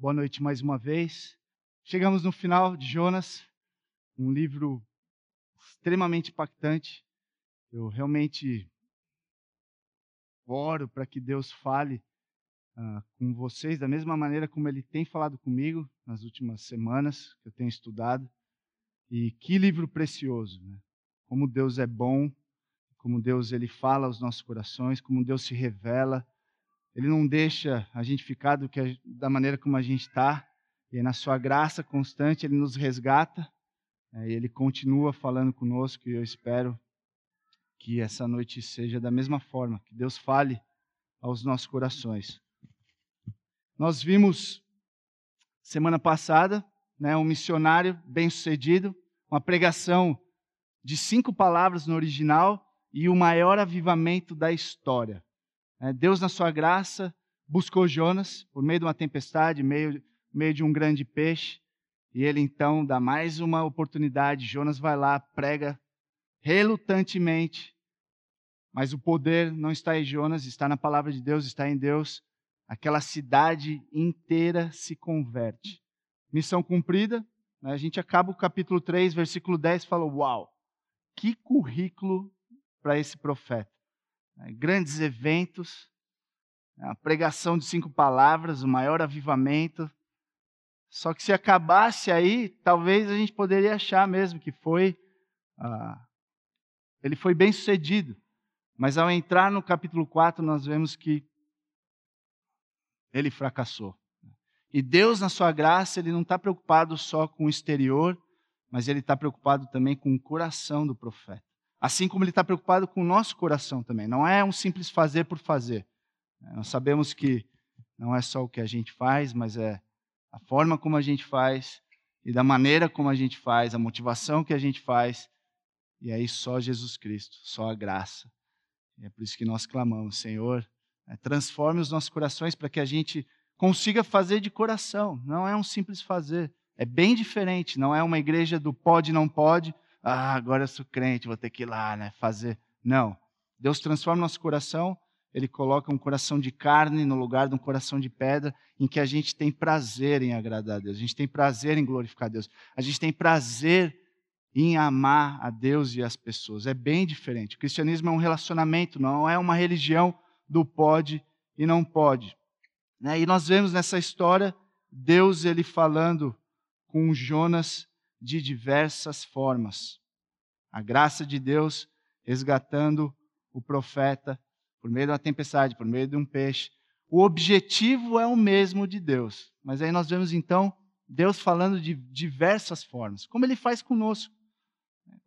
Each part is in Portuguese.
Boa noite mais uma vez. Chegamos no final de Jonas, um livro extremamente impactante. Eu realmente oro para que Deus fale uh, com vocês da mesma maneira como Ele tem falado comigo nas últimas semanas que eu tenho estudado. E que livro precioso, né? Como Deus é bom, como Deus ele fala aos nossos corações, como Deus se revela. Ele não deixa a gente ficar que da maneira como a gente está. E na sua graça constante ele nos resgata. É, e ele continua falando conosco e eu espero que essa noite seja da mesma forma, que Deus fale aos nossos corações. Nós vimos semana passada, né, um missionário bem-sucedido, uma pregação de cinco palavras no original e o maior avivamento da história. É, Deus, na sua graça, buscou Jonas por meio de uma tempestade, meio, meio de um grande peixe, e ele então dá mais uma oportunidade. Jonas vai lá, prega relutantemente, mas o poder não está em Jonas, está na palavra de Deus, está em Deus aquela cidade inteira se converte. Missão cumprida, né? a gente acaba o capítulo 3, versículo 10, fala: Uau, que currículo para esse profeta! Né? Grandes eventos, a pregação de cinco palavras, o maior avivamento. Só que se acabasse aí, talvez a gente poderia achar mesmo que foi. Ah, ele foi bem sucedido. Mas ao entrar no capítulo 4, nós vemos que ele fracassou. E Deus, na sua graça, ele não está preocupado só com o exterior, mas ele está preocupado também com o coração do profeta. Assim como ele está preocupado com o nosso coração também. Não é um simples fazer por fazer. Nós sabemos que não é só o que a gente faz, mas é a forma como a gente faz e da maneira como a gente faz, a motivação que a gente faz. E aí só Jesus Cristo, só a graça. E é por isso que nós clamamos, Senhor, é, transforme os nossos corações para que a gente consiga fazer de coração. Não é um simples fazer. É bem diferente. Não é uma igreja do pode, não pode. Ah, agora eu sou crente, vou ter que ir lá, né? Fazer. Não. Deus transforma nosso coração. Ele coloca um coração de carne no lugar de um coração de pedra, em que a gente tem prazer em agradar a Deus, a gente tem prazer em glorificar a Deus, a gente tem prazer em amar a Deus e as pessoas. É bem diferente. O cristianismo é um relacionamento, não é uma religião do pode e não pode. Né? E nós vemos nessa história Deus ele falando com Jonas de diversas formas. A graça de Deus resgatando o profeta por meio de uma tempestade, por meio de um peixe. O objetivo é o mesmo de Deus. Mas aí nós vemos então Deus falando de diversas formas, como ele faz conosco.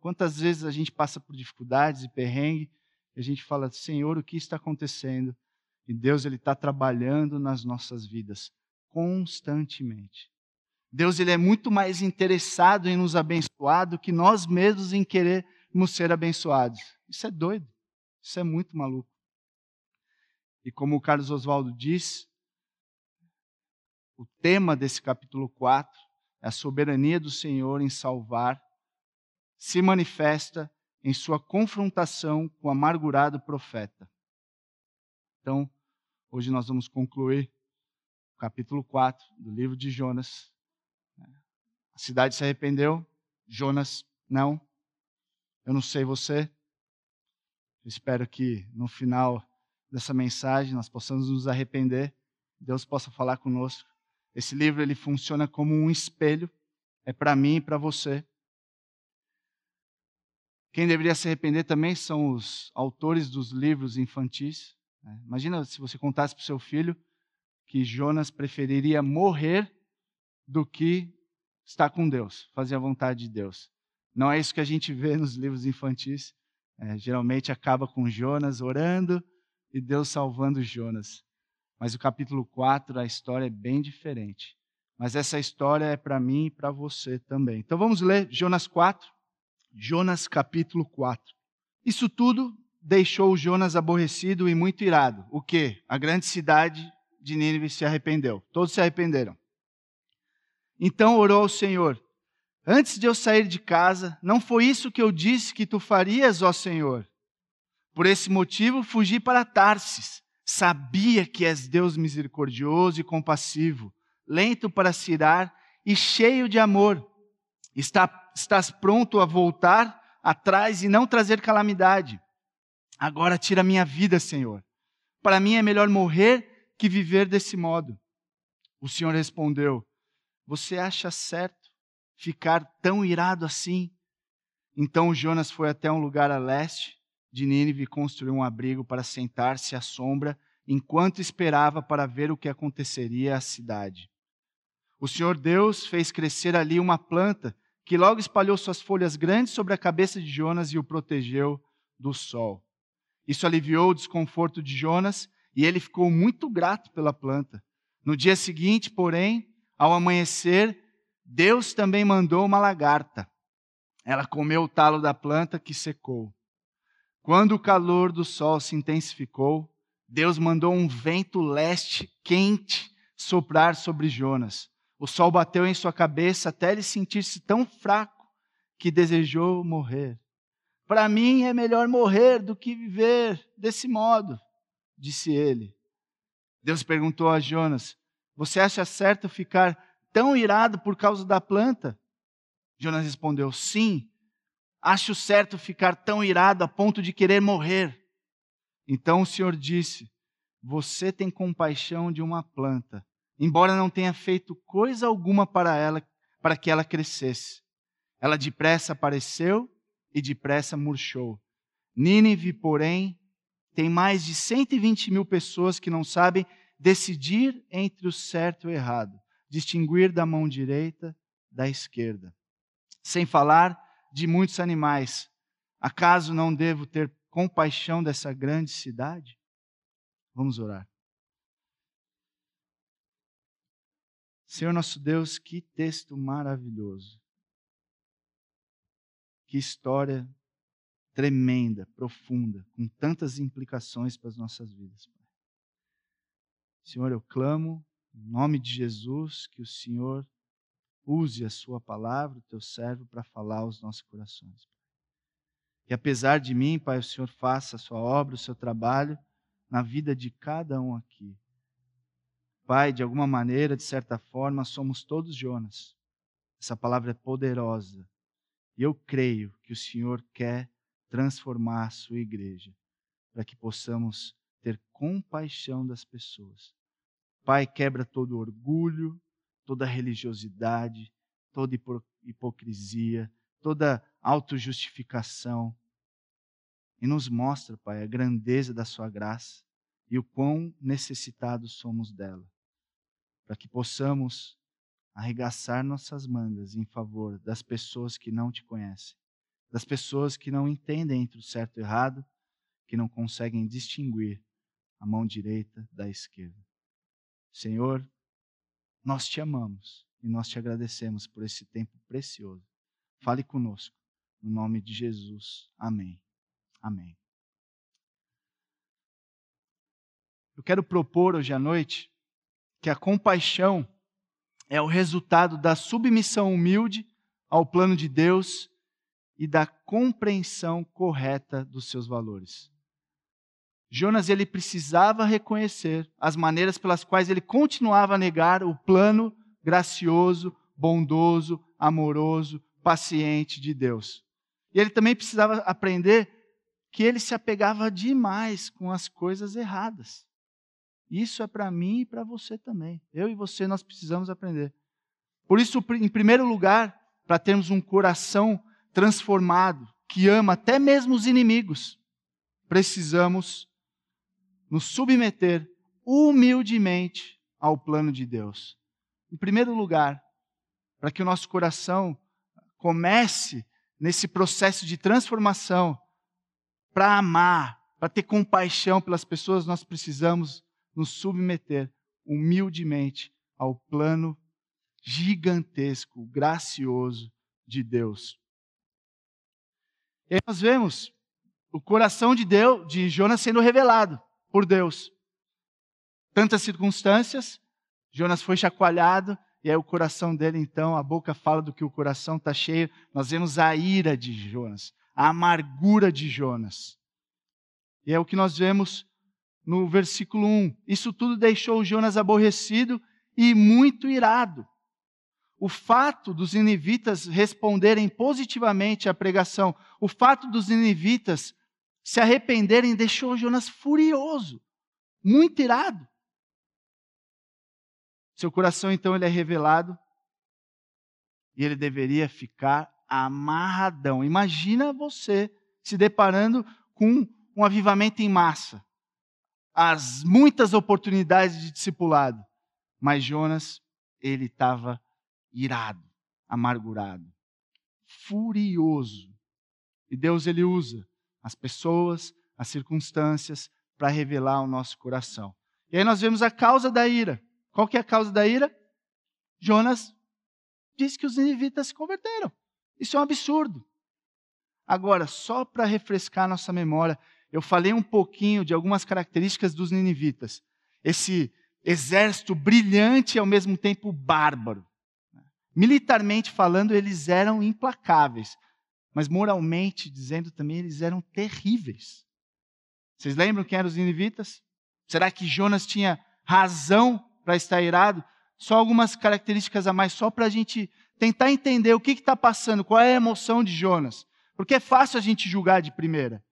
Quantas vezes a gente passa por dificuldades e perrengue e a gente fala, Senhor, o que está acontecendo? E Deus ele está trabalhando nas nossas vidas constantemente. Deus ele é muito mais interessado em nos abençoar do que nós mesmos em querermos ser abençoados. Isso é doido. Isso é muito maluco. E como o Carlos Oswaldo diz, o tema desse capítulo 4 é a soberania do Senhor em salvar, se manifesta em sua confrontação com o amargurado profeta. Então, hoje nós vamos concluir o capítulo 4 do livro de Jonas. A cidade se arrependeu, Jonas não. Eu não sei você. espero que no final dessa mensagem nós possamos nos arrepender, Deus possa falar conosco. Esse livro ele funciona como um espelho, é para mim e para você. Quem deveria se arrepender também são os autores dos livros infantis. Né? Imagina se você contasse para o seu filho que Jonas preferiria morrer do que estar com Deus, fazer a vontade de Deus. Não é isso que a gente vê nos livros infantis. É, geralmente acaba com Jonas orando e Deus salvando Jonas. Mas o capítulo 4, a história é bem diferente. Mas essa história é para mim e para você também. Então vamos ler Jonas 4, Jonas capítulo 4. Isso tudo deixou Jonas aborrecido e muito irado. O que? A grande cidade de Nínive se arrependeu. Todos se arrependeram. Então orou ao Senhor: Antes de eu sair de casa, não foi isso que eu disse que tu farias, ó Senhor? Por esse motivo fugi para Tarsis. Sabia que és Deus misericordioso e compassivo, lento para se irar e cheio de amor. Está, estás pronto a voltar atrás e não trazer calamidade. Agora tira minha vida, Senhor. Para mim é melhor morrer que viver desse modo. O Senhor respondeu: Você acha certo ficar tão irado assim? Então Jonas foi até um lugar a leste de Nínive e construiu um abrigo para sentar-se à sombra enquanto esperava para ver o que aconteceria à cidade. O Senhor Deus fez crescer ali uma planta que logo espalhou suas folhas grandes sobre a cabeça de Jonas e o protegeu do sol. Isso aliviou o desconforto de Jonas e ele ficou muito grato pela planta. No dia seguinte, porém, ao amanhecer, Deus também mandou uma lagarta. Ela comeu o talo da planta que secou. Quando o calor do sol se intensificou, Deus mandou um vento leste quente soprar sobre Jonas. O sol bateu em sua cabeça até ele sentir-se tão fraco que desejou morrer. Para mim é melhor morrer do que viver desse modo, disse ele. Deus perguntou a Jonas: Você acha certo ficar tão irado por causa da planta? Jonas respondeu: Sim, acho certo ficar tão irado a ponto de querer morrer. Então o Senhor disse: Você tem compaixão de uma planta, embora não tenha feito coisa alguma para ela, para que ela crescesse. Ela depressa apareceu e depressa murchou. Nínive, porém, tem mais de 120 mil pessoas que não sabem decidir entre o certo e o errado, distinguir da mão direita da esquerda. Sem falar de muitos animais. Acaso não devo ter compaixão dessa grande cidade? Vamos orar. Senhor nosso Deus, que texto maravilhoso. Que história tremenda, profunda, com tantas implicações para as nossas vidas. Pai. Senhor, eu clamo, em nome de Jesus, que o Senhor use a Sua palavra, o Teu servo, para falar aos nossos corações. Que apesar de mim, Pai, o Senhor faça a sua obra, o seu trabalho na vida de cada um aqui. Pai, de alguma maneira, de certa forma, somos todos Jonas. Essa palavra é poderosa. E eu creio que o Senhor quer transformar a sua igreja, para que possamos ter compaixão das pessoas. Pai, quebra todo orgulho, toda religiosidade, toda hipocrisia, toda autojustificação. E nos mostra, Pai, a grandeza da Sua graça e o quão necessitados somos dela, para que possamos arregaçar nossas mangas em favor das pessoas que não te conhecem, das pessoas que não entendem entre o certo e o errado, que não conseguem distinguir a mão direita da esquerda. Senhor, nós te amamos e nós te agradecemos por esse tempo precioso. Fale conosco. No nome de Jesus. Amém. Amém. Eu quero propor hoje à noite que a compaixão é o resultado da submissão humilde ao plano de Deus e da compreensão correta dos seus valores. Jonas ele precisava reconhecer as maneiras pelas quais ele continuava a negar o plano gracioso, bondoso, amoroso, paciente de Deus. E ele também precisava aprender que ele se apegava demais com as coisas erradas. Isso é para mim e para você também. Eu e você nós precisamos aprender. Por isso, em primeiro lugar, para termos um coração transformado, que ama até mesmo os inimigos, precisamos nos submeter humildemente ao plano de Deus. Em primeiro lugar, para que o nosso coração comece nesse processo de transformação, para amar, para ter compaixão pelas pessoas, nós precisamos nos submeter humildemente ao plano gigantesco, gracioso de Deus. E aí nós vemos o coração de Deus, de Jonas sendo revelado por Deus. Tantas circunstâncias, Jonas foi chacoalhado, e aí o coração dele, então, a boca fala do que o coração está cheio. Nós vemos a ira de Jonas, a amargura de Jonas. E é o que nós vemos no versículo 1. Isso tudo deixou Jonas aborrecido e muito irado. O fato dos ninivitas responderem positivamente à pregação, o fato dos ninivitas se arrependerem, deixou Jonas furioso, muito irado. Seu coração então ele é revelado e ele deveria ficar amarradão. Imagina você se deparando com um avivamento em massa, as muitas oportunidades de discipulado, mas Jonas ele estava irado, amargurado, furioso. E Deus ele usa as pessoas, as circunstâncias para revelar o nosso coração. E aí nós vemos a causa da ira. Qual que é a causa da ira? Jonas disse que os ninivitas se converteram. Isso é um absurdo. Agora, só para refrescar nossa memória, eu falei um pouquinho de algumas características dos ninivitas. Esse exército brilhante e ao mesmo tempo bárbaro. Militarmente falando, eles eram implacáveis, mas moralmente dizendo também, eles eram terríveis. Vocês lembram quem eram os ninivitas? Será que Jonas tinha razão para estar irado? Só algumas características a mais, só para a gente tentar entender o que está passando, qual é a emoção de Jonas. Porque é fácil a gente julgar de primeira.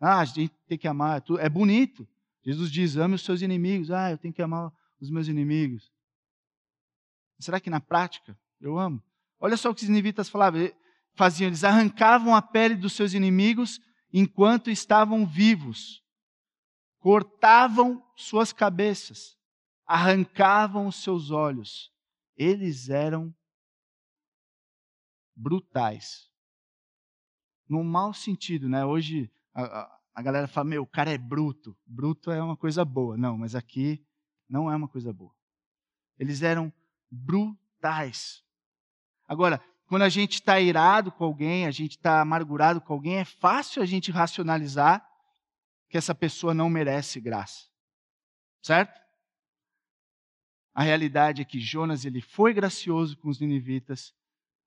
Ah, a gente tem que amar, é, bonito. Jesus diz: ame os seus inimigos. Ah, eu tenho que amar os meus inimigos. Será que na prática eu amo. Olha só o que os ninivitas falavam, faziam, eles arrancavam a pele dos seus inimigos enquanto estavam vivos. Cortavam suas cabeças, arrancavam os seus olhos. Eles eram brutais. No mau sentido, né? Hoje a, a, a galera fala, meu, o cara é bruto. Bruto é uma coisa boa. Não, mas aqui não é uma coisa boa. Eles eram brutais. Agora, quando a gente está irado com alguém, a gente está amargurado com alguém, é fácil a gente racionalizar que essa pessoa não merece graça. Certo? A realidade é que Jonas ele foi gracioso com os ninivitas,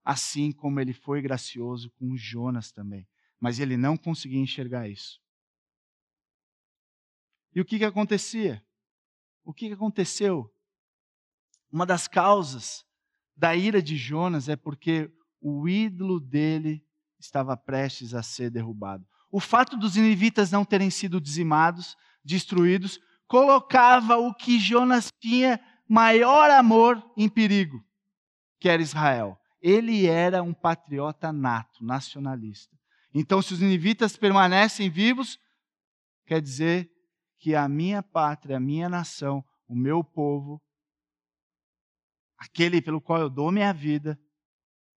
assim como ele foi gracioso com Jonas também. Mas ele não conseguia enxergar isso. E o que, que acontecia? O que, que aconteceu? Uma das causas da ira de Jonas é porque o ídolo dele estava prestes a ser derrubado. O fato dos ninivitas não terem sido dizimados, destruídos, colocava o que Jonas tinha maior amor em perigo, que era Israel. Ele era um patriota nato, nacionalista. Então, se os ninivitas permanecem vivos, quer dizer que a minha pátria, a minha nação, o meu povo aquele pelo qual eu dou minha vida,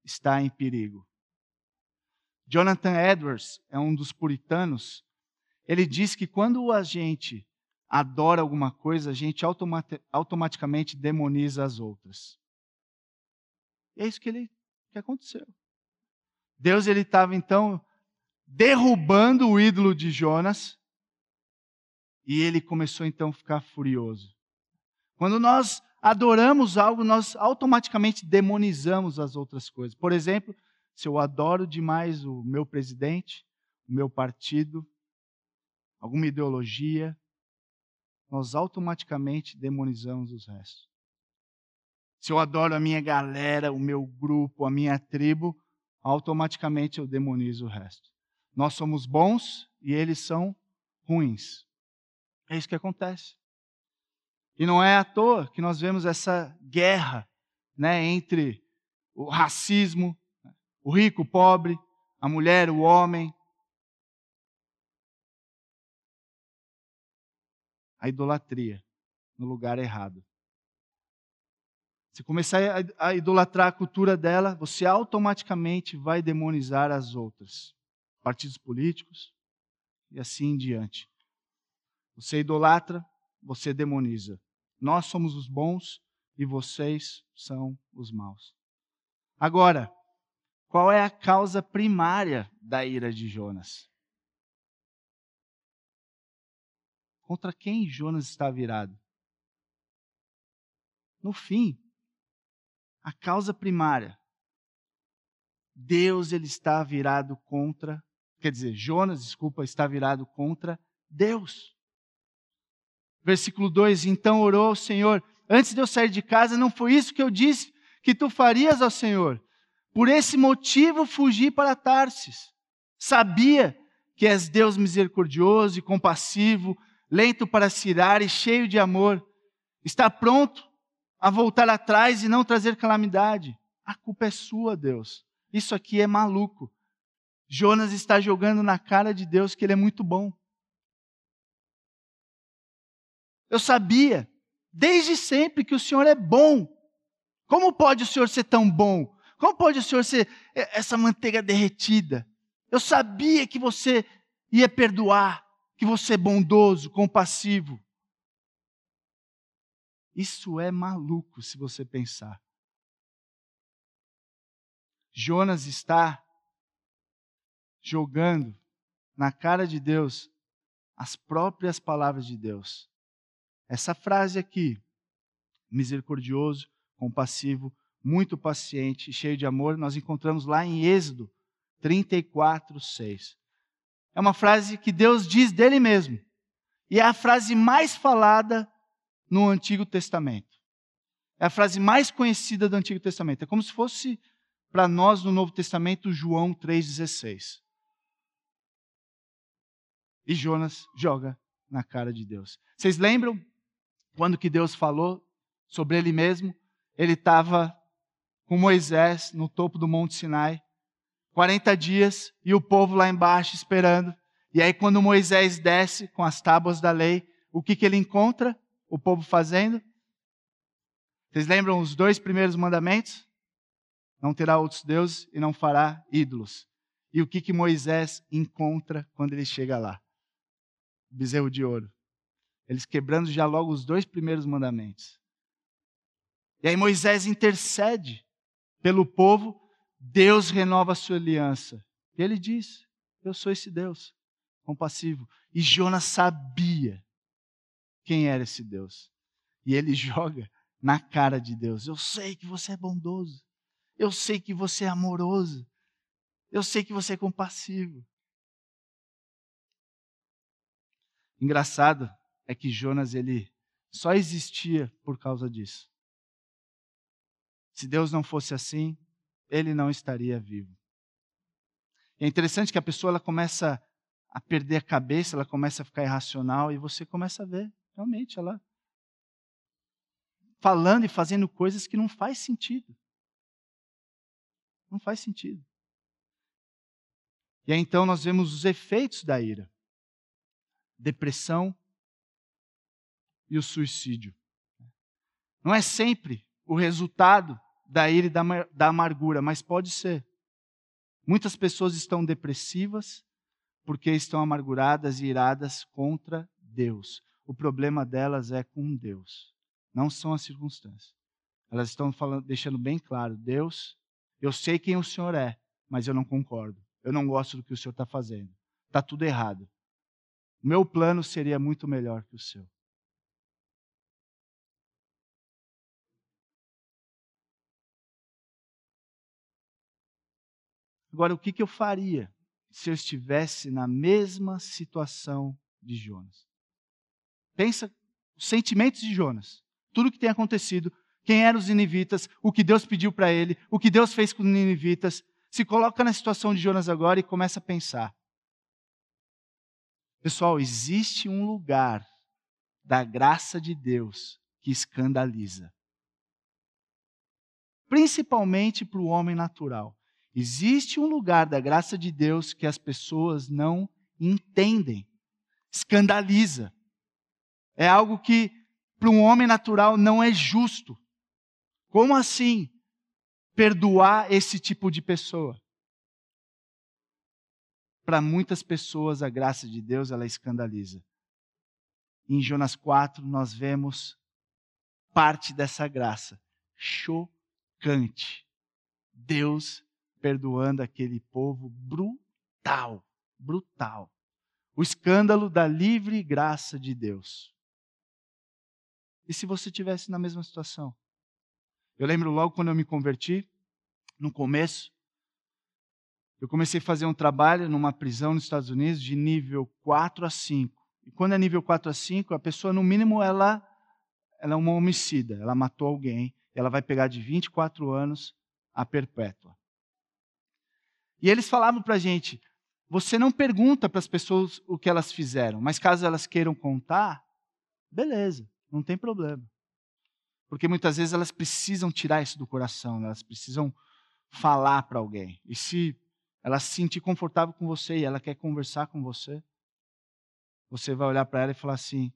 está em perigo. Jonathan Edwards é um dos puritanos. Ele diz que quando a gente adora alguma coisa, a gente automaticamente demoniza as outras. E é isso que, ele, que aconteceu. Deus ele estava então derrubando o ídolo de Jonas e ele começou então a ficar furioso. Quando nós adoramos algo, nós automaticamente demonizamos as outras coisas. Por exemplo, se eu adoro demais o meu presidente, o meu partido, alguma ideologia, nós automaticamente demonizamos os restos. Se eu adoro a minha galera, o meu grupo, a minha tribo, automaticamente eu demonizo o resto. Nós somos bons e eles são ruins. É isso que acontece. E não é à toa que nós vemos essa guerra né, entre o racismo, o rico, o pobre, a mulher, o homem. A idolatria no lugar errado. Se começar a idolatrar a cultura dela, você automaticamente vai demonizar as outras, partidos políticos e assim em diante. Você idolatra, você demoniza. Nós somos os bons e vocês são os maus. Agora, qual é a causa primária da ira de Jonas? Contra quem Jonas está virado? No fim, a causa primária. Deus ele está virado contra, quer dizer, Jonas, desculpa, está virado contra Deus. Versículo 2: Então orou ao Senhor: Antes de eu sair de casa, não foi isso que eu disse que tu farias ao Senhor. Por esse motivo fugi para Tarsis. Sabia que és Deus misericordioso e compassivo, lento para se irar e cheio de amor. Está pronto a voltar atrás e não trazer calamidade. A culpa é sua, Deus. Isso aqui é maluco. Jonas está jogando na cara de Deus que ele é muito bom. Eu sabia, desde sempre, que o Senhor é bom. Como pode o Senhor ser tão bom? Como pode o Senhor ser essa manteiga derretida? Eu sabia que você ia perdoar, que você é bondoso, compassivo. Isso é maluco se você pensar. Jonas está jogando na cara de Deus as próprias palavras de Deus. Essa frase aqui, misericordioso, compassivo, muito paciente cheio de amor, nós encontramos lá em Êxodo 34, 6. É uma frase que Deus diz dele mesmo. E é a frase mais falada no Antigo Testamento. É a frase mais conhecida do Antigo Testamento. É como se fosse para nós no Novo Testamento João 3,16. E Jonas joga na cara de Deus. Vocês lembram quando que Deus falou sobre ele mesmo? Ele estava com Moisés no topo do Monte Sinai, 40 dias, e o povo lá embaixo esperando. E aí, quando Moisés desce com as tábuas da lei, o que, que ele encontra? O povo fazendo? Vocês lembram os dois primeiros mandamentos? Não terá outros deuses e não fará ídolos. E o que, que Moisés encontra quando ele chega lá? bezerro de ouro. Eles quebrando já logo os dois primeiros mandamentos. E aí Moisés intercede pelo povo, Deus renova a sua aliança. E ele diz: Eu sou esse Deus compassivo. E Jonas sabia quem era esse Deus. E ele joga na cara de Deus: Eu sei que você é bondoso. Eu sei que você é amoroso. Eu sei que você é compassivo. Engraçado é que Jonas ele só existia por causa disso. Se Deus não fosse assim, ele não estaria vivo. É interessante que a pessoa ela começa a perder a cabeça, ela começa a ficar irracional e você começa a ver, realmente, ela falando e fazendo coisas que não faz sentido. Não faz sentido. E aí então nós vemos os efeitos da ira depressão e o suicídio. Não é sempre o resultado da ira e da, da amargura, mas pode ser. Muitas pessoas estão depressivas porque estão amarguradas e iradas contra Deus. O problema delas é com Deus, não são as circunstâncias. Elas estão falando, deixando bem claro: Deus, eu sei quem o Senhor é, mas eu não concordo. Eu não gosto do que o Senhor está fazendo. Está tudo errado. O meu plano seria muito melhor que o seu. Agora, o que, que eu faria se eu estivesse na mesma situação de Jonas? Pensa os sentimentos de Jonas, tudo o que tem acontecido, quem eram os ninivitas, o que Deus pediu para ele, o que Deus fez com os ninivitas. Se coloca na situação de Jonas agora e começa a pensar: Pessoal, existe um lugar da graça de Deus que escandaliza. Principalmente para o homem natural. Existe um lugar da graça de Deus que as pessoas não entendem. Escandaliza. É algo que para um homem natural não é justo. Como assim perdoar esse tipo de pessoa? para muitas pessoas a graça de Deus ela escandaliza. Em Jonas 4 nós vemos parte dessa graça chocante. Deus perdoando aquele povo brutal, brutal. O escândalo da livre graça de Deus. E se você tivesse na mesma situação? Eu lembro logo quando eu me converti, no começo, eu comecei a fazer um trabalho numa prisão nos Estados Unidos de nível 4 a 5. E quando é nível 4 a 5, a pessoa, no mínimo, ela, ela é uma homicida, ela matou alguém, ela vai pegar de 24 anos a perpétua. E eles falavam para a gente: você não pergunta para as pessoas o que elas fizeram, mas caso elas queiram contar, beleza, não tem problema. Porque muitas vezes elas precisam tirar isso do coração, elas precisam falar para alguém. E se ela se sentir confortável com você e ela quer conversar com você, você vai olhar para ela e falar assim: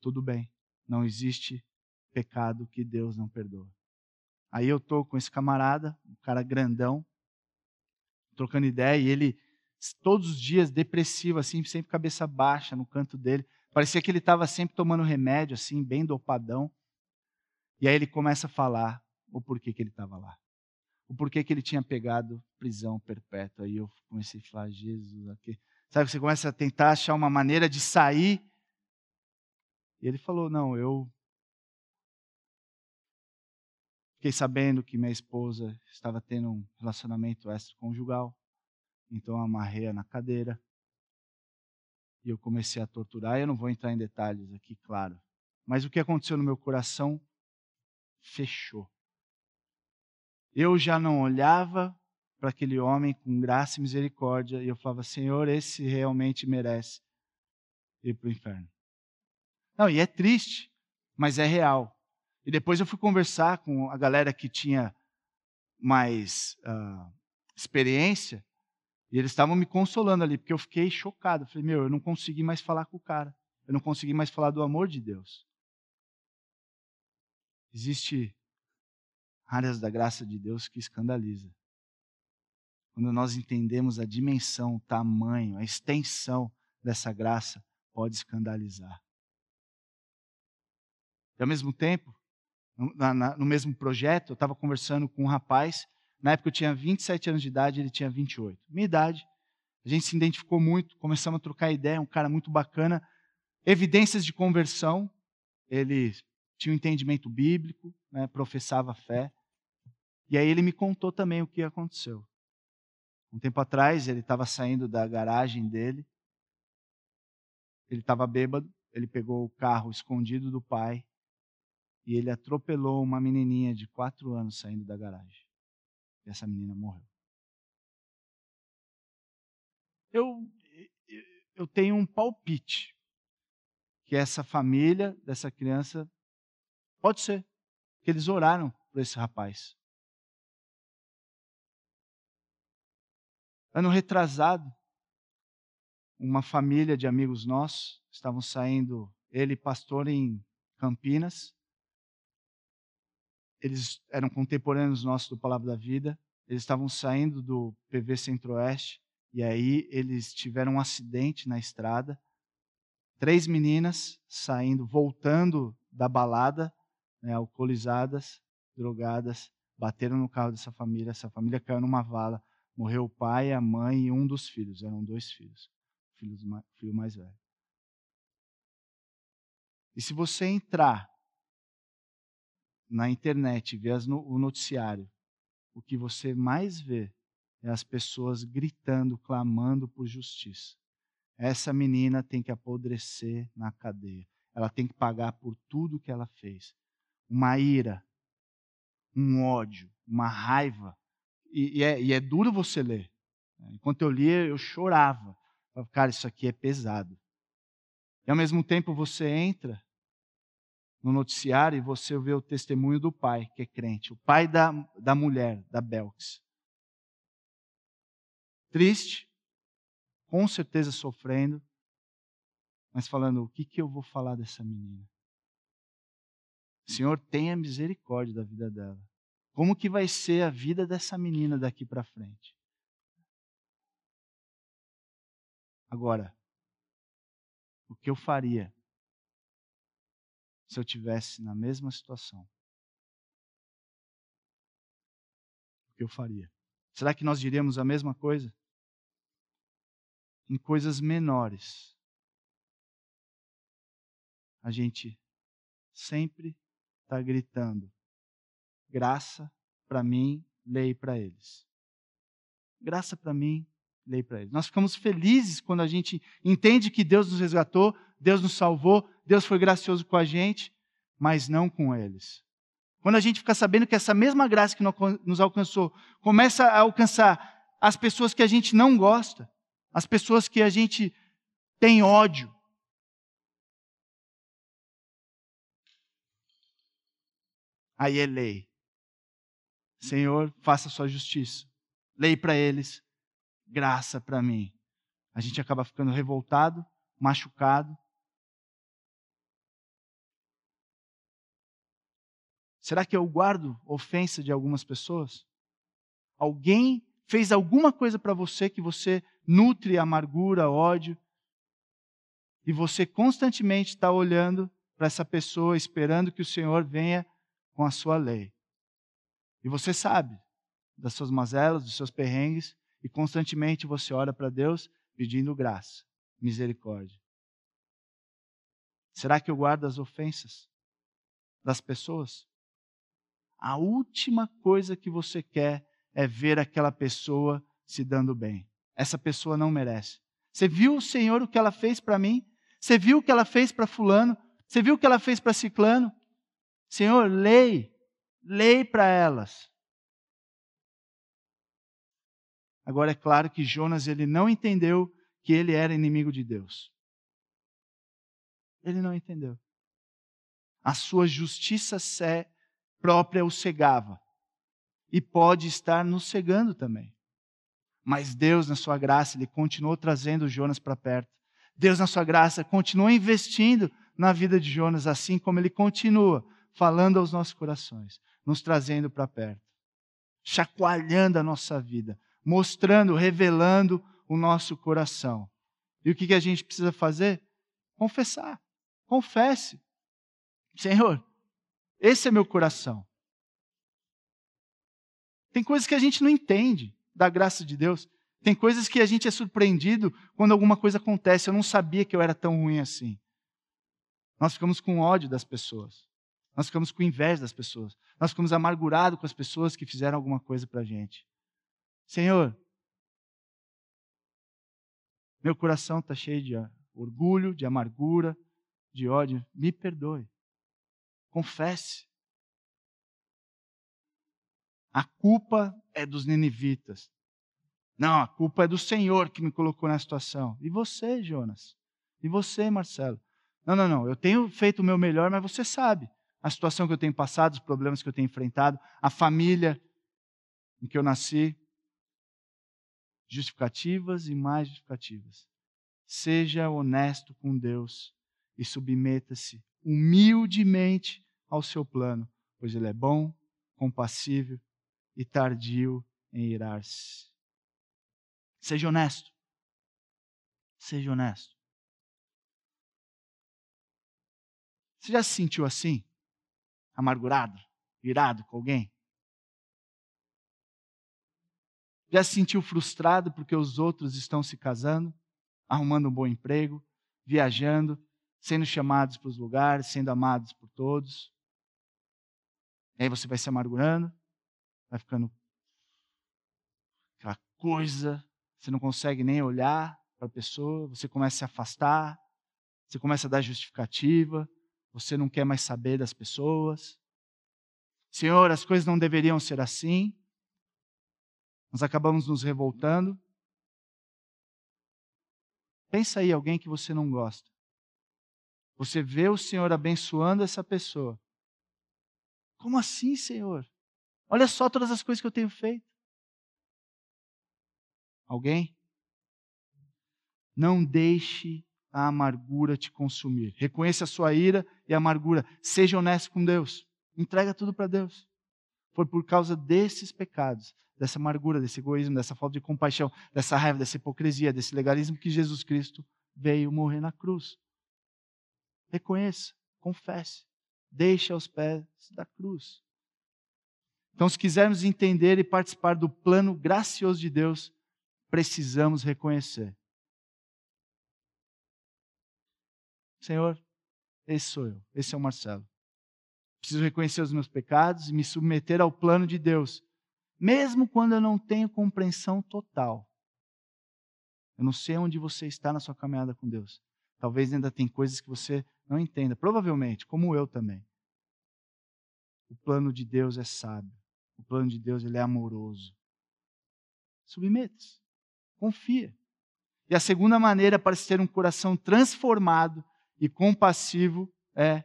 tudo bem, não existe pecado que Deus não perdoa. Aí eu tô com esse camarada, um cara grandão, trocando ideia, e ele todos os dias depressivo, assim, sempre cabeça baixa no canto dele. Parecia que ele estava sempre tomando remédio, assim, bem dopadão. E aí ele começa a falar o porquê que ele estava lá. O porquê que ele tinha pegado prisão perpétua. Aí eu comecei a falar, Jesus, aqui. Sabe, você começa a tentar achar uma maneira de sair. E ele falou, não, eu Fiquei sabendo que minha esposa estava tendo um relacionamento extraconjugal, então eu amarrei-a na cadeira e eu comecei a torturar. Eu não vou entrar em detalhes aqui, claro, mas o que aconteceu no meu coração fechou. Eu já não olhava para aquele homem com graça e misericórdia e eu falava: Senhor, esse realmente merece ir para o inferno. Não, e é triste, mas é real. E depois eu fui conversar com a galera que tinha mais uh, experiência, e eles estavam me consolando ali, porque eu fiquei chocado. Falei, meu, eu não consegui mais falar com o cara. Eu não consegui mais falar do amor de Deus. Existe áreas da graça de Deus que escandaliza. Quando nós entendemos a dimensão, o tamanho, a extensão dessa graça, pode escandalizar. E ao mesmo tempo, na, na, no mesmo projeto, eu estava conversando com um rapaz, na época eu tinha 27 anos de idade, ele tinha 28. Minha idade, a gente se identificou muito, começamos a trocar ideia, um cara muito bacana, evidências de conversão, ele tinha um entendimento bíblico, né, professava fé, e aí ele me contou também o que aconteceu. Um tempo atrás, ele estava saindo da garagem dele, ele estava bêbado, ele pegou o carro escondido do pai e ele atropelou uma menininha de quatro anos saindo da garagem. E essa menina morreu. Eu, eu tenho um palpite que essa família dessa criança pode ser que eles oraram por esse rapaz. Ano retrasado, uma família de amigos nossos estavam saindo, ele pastor em Campinas, eles eram contemporâneos nossos do Palavra da Vida, eles estavam saindo do PV Centro-Oeste, e aí eles tiveram um acidente na estrada. Três meninas saindo, voltando da balada, né, alcoolizadas, drogadas, bateram no carro dessa família. Essa família caiu numa vala. Morreu o pai, a mãe e um dos filhos. Eram dois filhos. O filho mais velho. E se você entrar na internet, vê o noticiário, o que você mais vê é as pessoas gritando, clamando por justiça. Essa menina tem que apodrecer na cadeia. Ela tem que pagar por tudo que ela fez. Uma ira, um ódio, uma raiva. E, e, é, e é, duro você ler. Enquanto eu lia, eu chorava. Cara, isso aqui é pesado. E ao mesmo tempo você entra no noticiário e você vê o testemunho do pai, que é crente, o pai da, da mulher, da Belks. Triste, com certeza sofrendo, mas falando: o que, que eu vou falar dessa menina? Senhor, tenha misericórdia da vida dela. Como que vai ser a vida dessa menina daqui para frente? Agora, o que eu faria se eu tivesse na mesma situação? O que eu faria? Será que nós diríamos a mesma coisa? Em coisas menores, a gente sempre está gritando: graça para mim, lei para eles. Graça para mim, lei para eles. Nós ficamos felizes quando a gente entende que Deus nos resgatou, Deus nos salvou, Deus foi gracioso com a gente, mas não com eles. Quando a gente fica sabendo que essa mesma graça que nos alcançou começa a alcançar as pessoas que a gente não gosta, as pessoas que a gente tem ódio. Aí é lei. Senhor, faça sua justiça. Lei para eles, graça para mim. A gente acaba ficando revoltado, machucado. Será que eu guardo ofensa de algumas pessoas? Alguém fez alguma coisa para você que você nutre amargura, ódio, e você constantemente está olhando para essa pessoa, esperando que o Senhor venha com a sua lei. E você sabe das suas mazelas, dos seus perrengues, e constantemente você ora para Deus pedindo graça, misericórdia. Será que eu guardo as ofensas das pessoas? A última coisa que você quer é ver aquela pessoa se dando bem. Essa pessoa não merece. Você viu o Senhor o que ela fez para mim? Você viu o que ela fez para fulano? Você viu o que ela fez para ciclano? Senhor, lei, lei para elas. Agora é claro que Jonas ele não entendeu que ele era inimigo de Deus. Ele não entendeu. A sua justiça própria o cegava e pode estar nos cegando também. Mas Deus, na sua graça, ele continuou trazendo Jonas para perto. Deus, na sua graça, continuou investindo na vida de Jonas, assim como ele continua falando aos nossos corações, nos trazendo para perto, chacoalhando a nossa vida, mostrando, revelando o nosso coração. E o que a gente precisa fazer? Confessar. Confesse. Senhor, esse é meu coração. Tem coisas que a gente não entende da graça de Deus. Tem coisas que a gente é surpreendido quando alguma coisa acontece. Eu não sabia que eu era tão ruim assim. Nós ficamos com ódio das pessoas. Nós ficamos com inveja das pessoas. Nós ficamos amargurados com as pessoas que fizeram alguma coisa para a gente. Senhor, meu coração está cheio de orgulho, de amargura, de ódio. Me perdoe. Confesse. A culpa é dos ninivitas. Não, a culpa é do Senhor que me colocou na situação. E você, Jonas? E você, Marcelo? Não, não, não. Eu tenho feito o meu melhor, mas você sabe a situação que eu tenho passado, os problemas que eu tenho enfrentado, a família em que eu nasci. Justificativas e mais justificativas. Seja honesto com Deus e submeta-se humildemente ao seu plano, pois Ele é bom, compassível e tardio em irar-se. Seja honesto. Seja honesto. Você já se sentiu assim? Amargurado? Irado com alguém? Já se sentiu frustrado porque os outros estão se casando, arrumando um bom emprego, viajando, sendo chamados para os lugares, sendo amados por todos? E aí você vai se amargurando, vai ficando aquela coisa, você não consegue nem olhar para a pessoa, você começa a se afastar, você começa a dar justificativa, você não quer mais saber das pessoas. Senhor, as coisas não deveriam ser assim. Nós acabamos nos revoltando. Pensa aí alguém que você não gosta. Você vê o Senhor abençoando essa pessoa. Como assim, Senhor? Olha só todas as coisas que eu tenho feito. Alguém? Não deixe a amargura te consumir. Reconheça a sua ira e amargura. Seja honesto com Deus. Entrega tudo para Deus. Foi por causa desses pecados, dessa amargura, desse egoísmo, dessa falta de compaixão, dessa raiva, dessa hipocrisia, desse legalismo que Jesus Cristo veio morrer na cruz. Reconheça, confesse, deixe aos pés da cruz. Então, se quisermos entender e participar do plano gracioso de Deus, precisamos reconhecer. Senhor, esse sou eu, esse é o Marcelo. Preciso reconhecer os meus pecados e me submeter ao plano de Deus, mesmo quando eu não tenho compreensão total. Eu não sei onde você está na sua caminhada com Deus. Talvez ainda tem coisas que você não entenda, provavelmente, como eu também. o plano de Deus é sábio. O plano de Deus ele é amoroso. Submeta-se. Confia. E a segunda maneira para se ter um coração transformado e compassivo é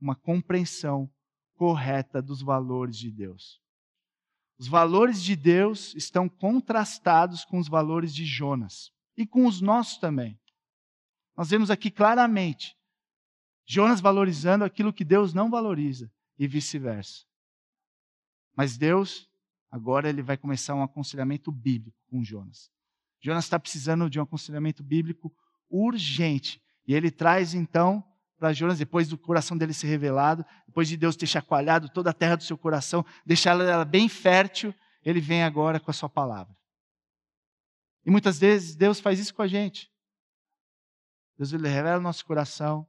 uma compreensão correta dos valores de Deus. Os valores de Deus estão contrastados com os valores de Jonas e com os nossos também. Nós vemos aqui claramente Jonas valorizando aquilo que Deus não valoriza e vice-versa. Mas Deus, agora, ele vai começar um aconselhamento bíblico com Jonas. Jonas está precisando de um aconselhamento bíblico urgente. E ele traz então para Jonas, depois do coração dele ser revelado, depois de Deus ter chacoalhado toda a terra do seu coração, deixá-la ela bem fértil, ele vem agora com a sua palavra. E muitas vezes Deus faz isso com a gente. Deus ele revela o nosso coração,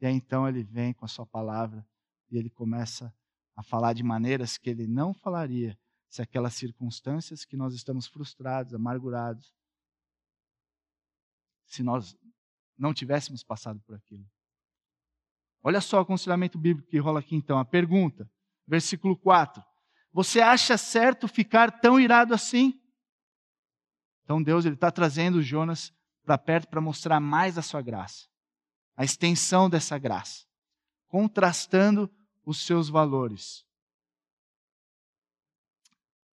e aí então ele vem com a sua palavra e ele começa a falar de maneiras que ele não falaria se aquelas circunstâncias que nós estamos frustrados, amargurados, se nós não tivéssemos passado por aquilo. Olha só o aconselhamento bíblico que rola aqui então. A pergunta, versículo 4. Você acha certo ficar tão irado assim? Então Deus ele está trazendo Jonas para perto para mostrar mais a sua graça, a extensão dessa graça, contrastando os seus valores.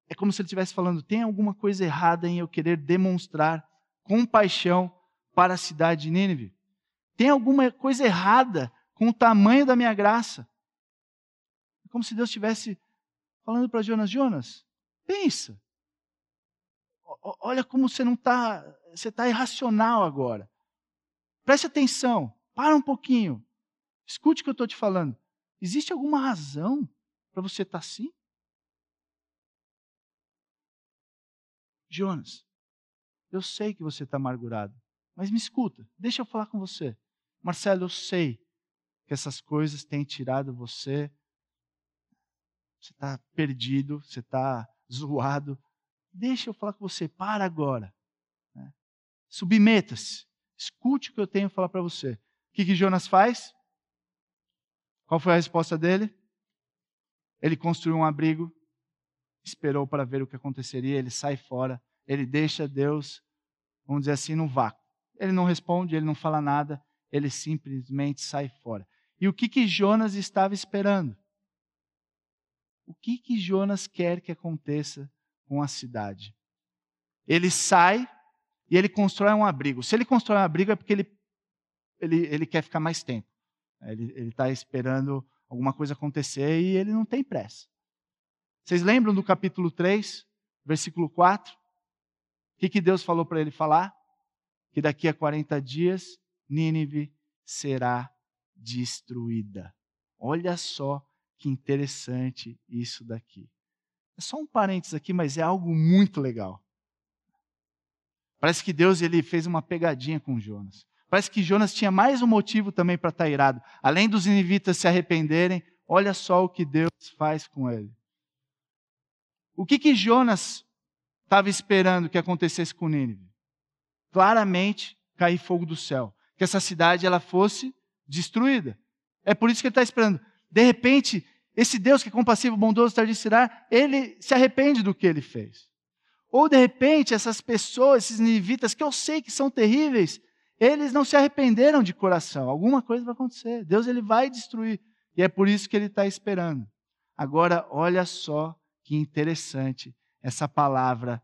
É como se ele estivesse falando: tem alguma coisa errada em eu querer demonstrar compaixão para a cidade de Nínive? Tem alguma coisa errada com o tamanho da minha graça. É como se Deus estivesse falando para Jonas: Jonas, pensa. Olha como você não está, você está irracional agora. Preste atenção, para um pouquinho. Escute o que eu estou te falando. Existe alguma razão para você estar tá assim? Jonas, eu sei que você está amargurado, mas me escuta, deixa eu falar com você. Marcelo, eu sei que essas coisas têm tirado você. Você está perdido, você está zoado. Deixa eu falar com você, para agora. Né? Submeta-se, escute o que eu tenho a falar para você. Que, que Jonas faz? Qual foi a resposta dele? Ele construiu um abrigo, esperou para ver o que aconteceria, ele sai fora, ele deixa Deus, vamos dizer assim, no vácuo. Ele não responde, ele não fala nada, ele simplesmente sai fora. E o que, que Jonas estava esperando? O que, que Jonas quer que aconteça com a cidade? Ele sai e ele constrói um abrigo. Se ele constrói um abrigo é porque ele, ele, ele quer ficar mais tempo. Ele está esperando alguma coisa acontecer e ele não tem pressa. Vocês lembram do capítulo 3, versículo 4? O que, que Deus falou para ele falar? Que daqui a 40 dias Nínive será destruída. Olha só que interessante isso daqui. É só um parênteses aqui, mas é algo muito legal. Parece que Deus ele fez uma pegadinha com Jonas. Parece que Jonas tinha mais um motivo também para estar tá irado. Além dos inivitas se arrependerem, olha só o que Deus faz com ele. O que, que Jonas estava esperando que acontecesse com Nínive? Claramente, cair fogo do céu. Que essa cidade ela fosse destruída. É por isso que ele está esperando. De repente, esse Deus que é compassivo, bondoso, tardicerá, ele se arrepende do que ele fez. Ou de repente, essas pessoas, esses nivitas, que eu sei que são terríveis, eles não se arrependeram de coração. Alguma coisa vai acontecer. Deus ele vai destruir. E é por isso que ele está esperando. Agora, olha só que interessante essa palavra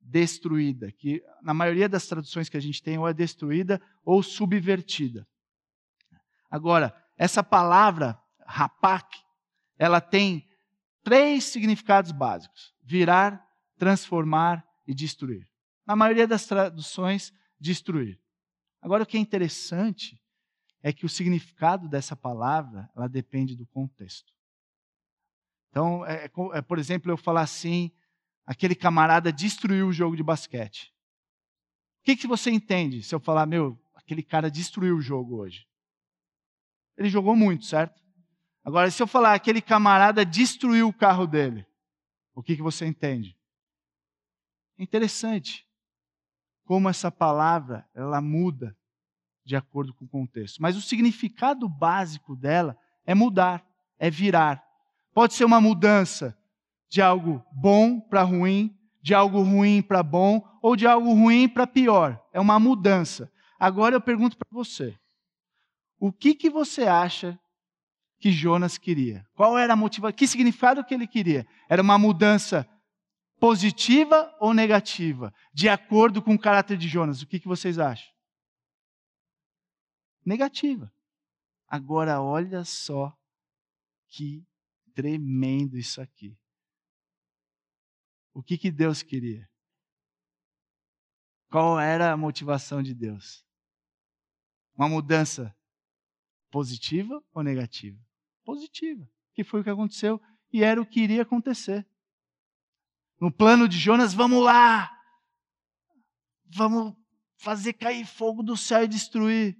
destruída, que na maioria das traduções que a gente tem, ou é destruída ou subvertida. Agora, essa palavra rapak, ela tem três significados básicos: virar, transformar e destruir. Na maioria das traduções, destruir. Agora, o que é interessante é que o significado dessa palavra ela depende do contexto. Então, é, é, é por exemplo, eu falar assim: aquele camarada destruiu o jogo de basquete. O que, que você entende se eu falar, meu, aquele cara destruiu o jogo hoje? Ele jogou muito, certo? Agora, se eu falar aquele camarada destruiu o carro dele, o que, que você entende? Interessante como essa palavra ela muda de acordo com o contexto. Mas o significado básico dela é mudar, é virar. Pode ser uma mudança de algo bom para ruim, de algo ruim para bom, ou de algo ruim para pior. É uma mudança. Agora eu pergunto para você: o que, que você acha que Jonas queria? Qual era a motivação? Que significado que ele queria? Era uma mudança positiva ou negativa? De acordo com o caráter de Jonas, o que, que vocês acham? Negativa. Agora olha só que tremendo isso aqui. O que, que Deus queria? Qual era a motivação de Deus? Uma mudança positiva ou negativa? Positiva, que foi o que aconteceu e era o que iria acontecer. No plano de Jonas, vamos lá! Vamos fazer cair fogo do céu e destruir.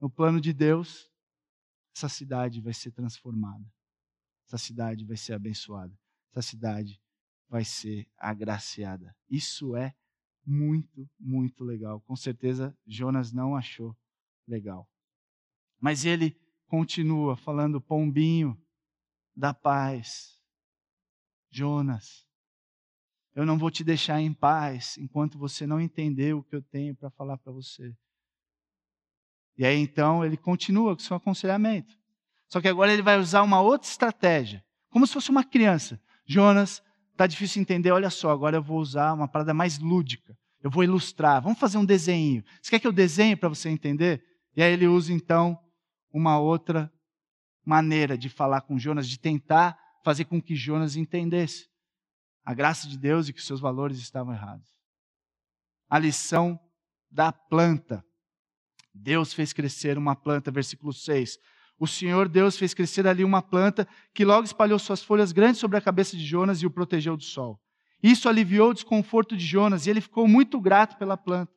No plano de Deus, essa cidade vai ser transformada. Essa cidade vai ser abençoada. Essa cidade vai ser agraciada. Isso é muito, muito legal. Com certeza Jonas não achou legal. Mas ele continua falando, pombinho da paz. Jonas, eu não vou te deixar em paz enquanto você não entender o que eu tenho para falar para você. E aí então ele continua com seu aconselhamento. Só que agora ele vai usar uma outra estratégia, como se fosse uma criança. Jonas, tá difícil entender, olha só, agora eu vou usar uma parada mais lúdica. Eu vou ilustrar, vamos fazer um desenho. Você quer que eu desenhe para você entender? E aí ele usa então uma outra maneira de falar com Jonas, de tentar fazer com que Jonas entendesse a graça de Deus e que seus valores estavam errados. A lição da planta. Deus fez crescer uma planta, versículo 6. O Senhor Deus fez crescer ali uma planta que logo espalhou suas folhas grandes sobre a cabeça de Jonas e o protegeu do sol. Isso aliviou o desconforto de Jonas e ele ficou muito grato pela planta.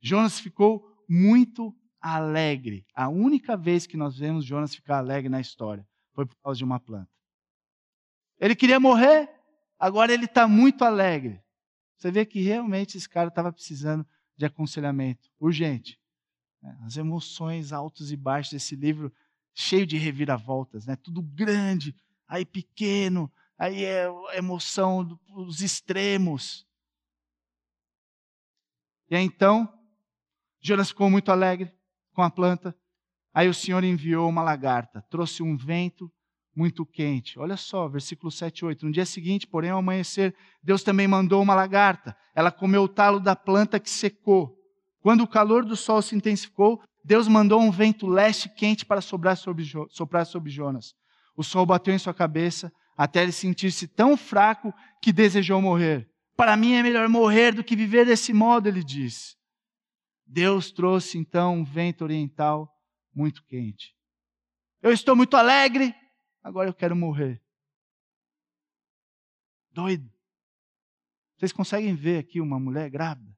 Jonas ficou muito alegre. A única vez que nós vemos Jonas ficar alegre na história foi por causa de uma planta. Ele queria morrer, agora ele está muito alegre. Você vê que realmente esse cara estava precisando de aconselhamento urgente. Né? As emoções altos e baixos desse livro, cheio de reviravoltas, né? tudo grande, aí pequeno, aí é emoção dos extremos. E aí então, Jonas ficou muito alegre com a planta. Aí o Senhor enviou uma lagarta, trouxe um vento muito quente. Olha só, versículo 7 e 8. No dia seguinte, porém, ao amanhecer, Deus também mandou uma lagarta. Ela comeu o talo da planta que secou. Quando o calor do sol se intensificou, Deus mandou um vento leste quente para soprar sobre, soprar sobre Jonas. O sol bateu em sua cabeça, até ele sentir-se tão fraco que desejou morrer. Para mim é melhor morrer do que viver desse modo, ele disse. Deus trouxe então um vento oriental muito quente. Eu estou muito alegre, agora eu quero morrer. Doido. Vocês conseguem ver aqui uma mulher grávida?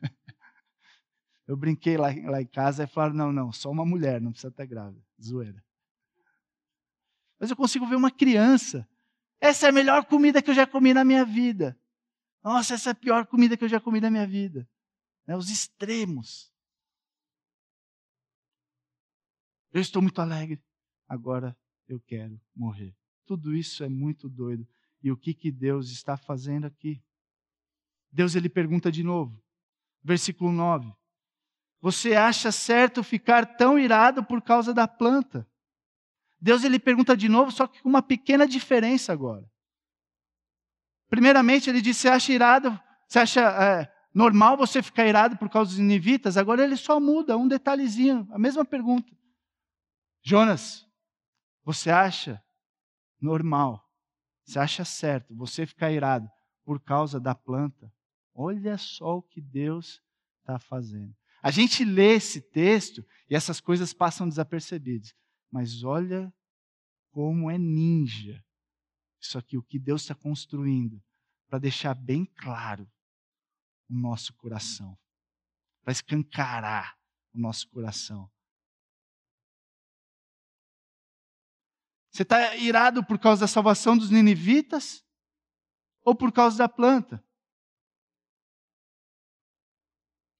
Eu brinquei lá, lá em casa e falaram: não, não, só uma mulher, não precisa estar grávida. Zoeira. Mas eu consigo ver uma criança. Essa é a melhor comida que eu já comi na minha vida. Nossa, essa é a pior comida que eu já comi na minha vida. É, os extremos. Eu estou muito alegre, agora eu quero morrer. Tudo isso é muito doido. E o que, que Deus está fazendo aqui? Deus ele pergunta de novo, versículo 9: Você acha certo ficar tão irado por causa da planta? Deus ele pergunta de novo, só que com uma pequena diferença agora. Primeiramente, ele disse: Você acha irado? Você acha é, normal você ficar irado por causa dos ninivitas? Agora ele só muda um detalhezinho, a mesma pergunta. Jonas, você acha normal, você acha certo você ficar irado por causa da planta? Olha só o que Deus está fazendo. A gente lê esse texto e essas coisas passam desapercebidas. Mas olha como é ninja isso aqui, o que Deus está construindo, para deixar bem claro o nosso coração, para escancarar o nosso coração. Você está irado por causa da salvação dos ninivitas ou por causa da planta?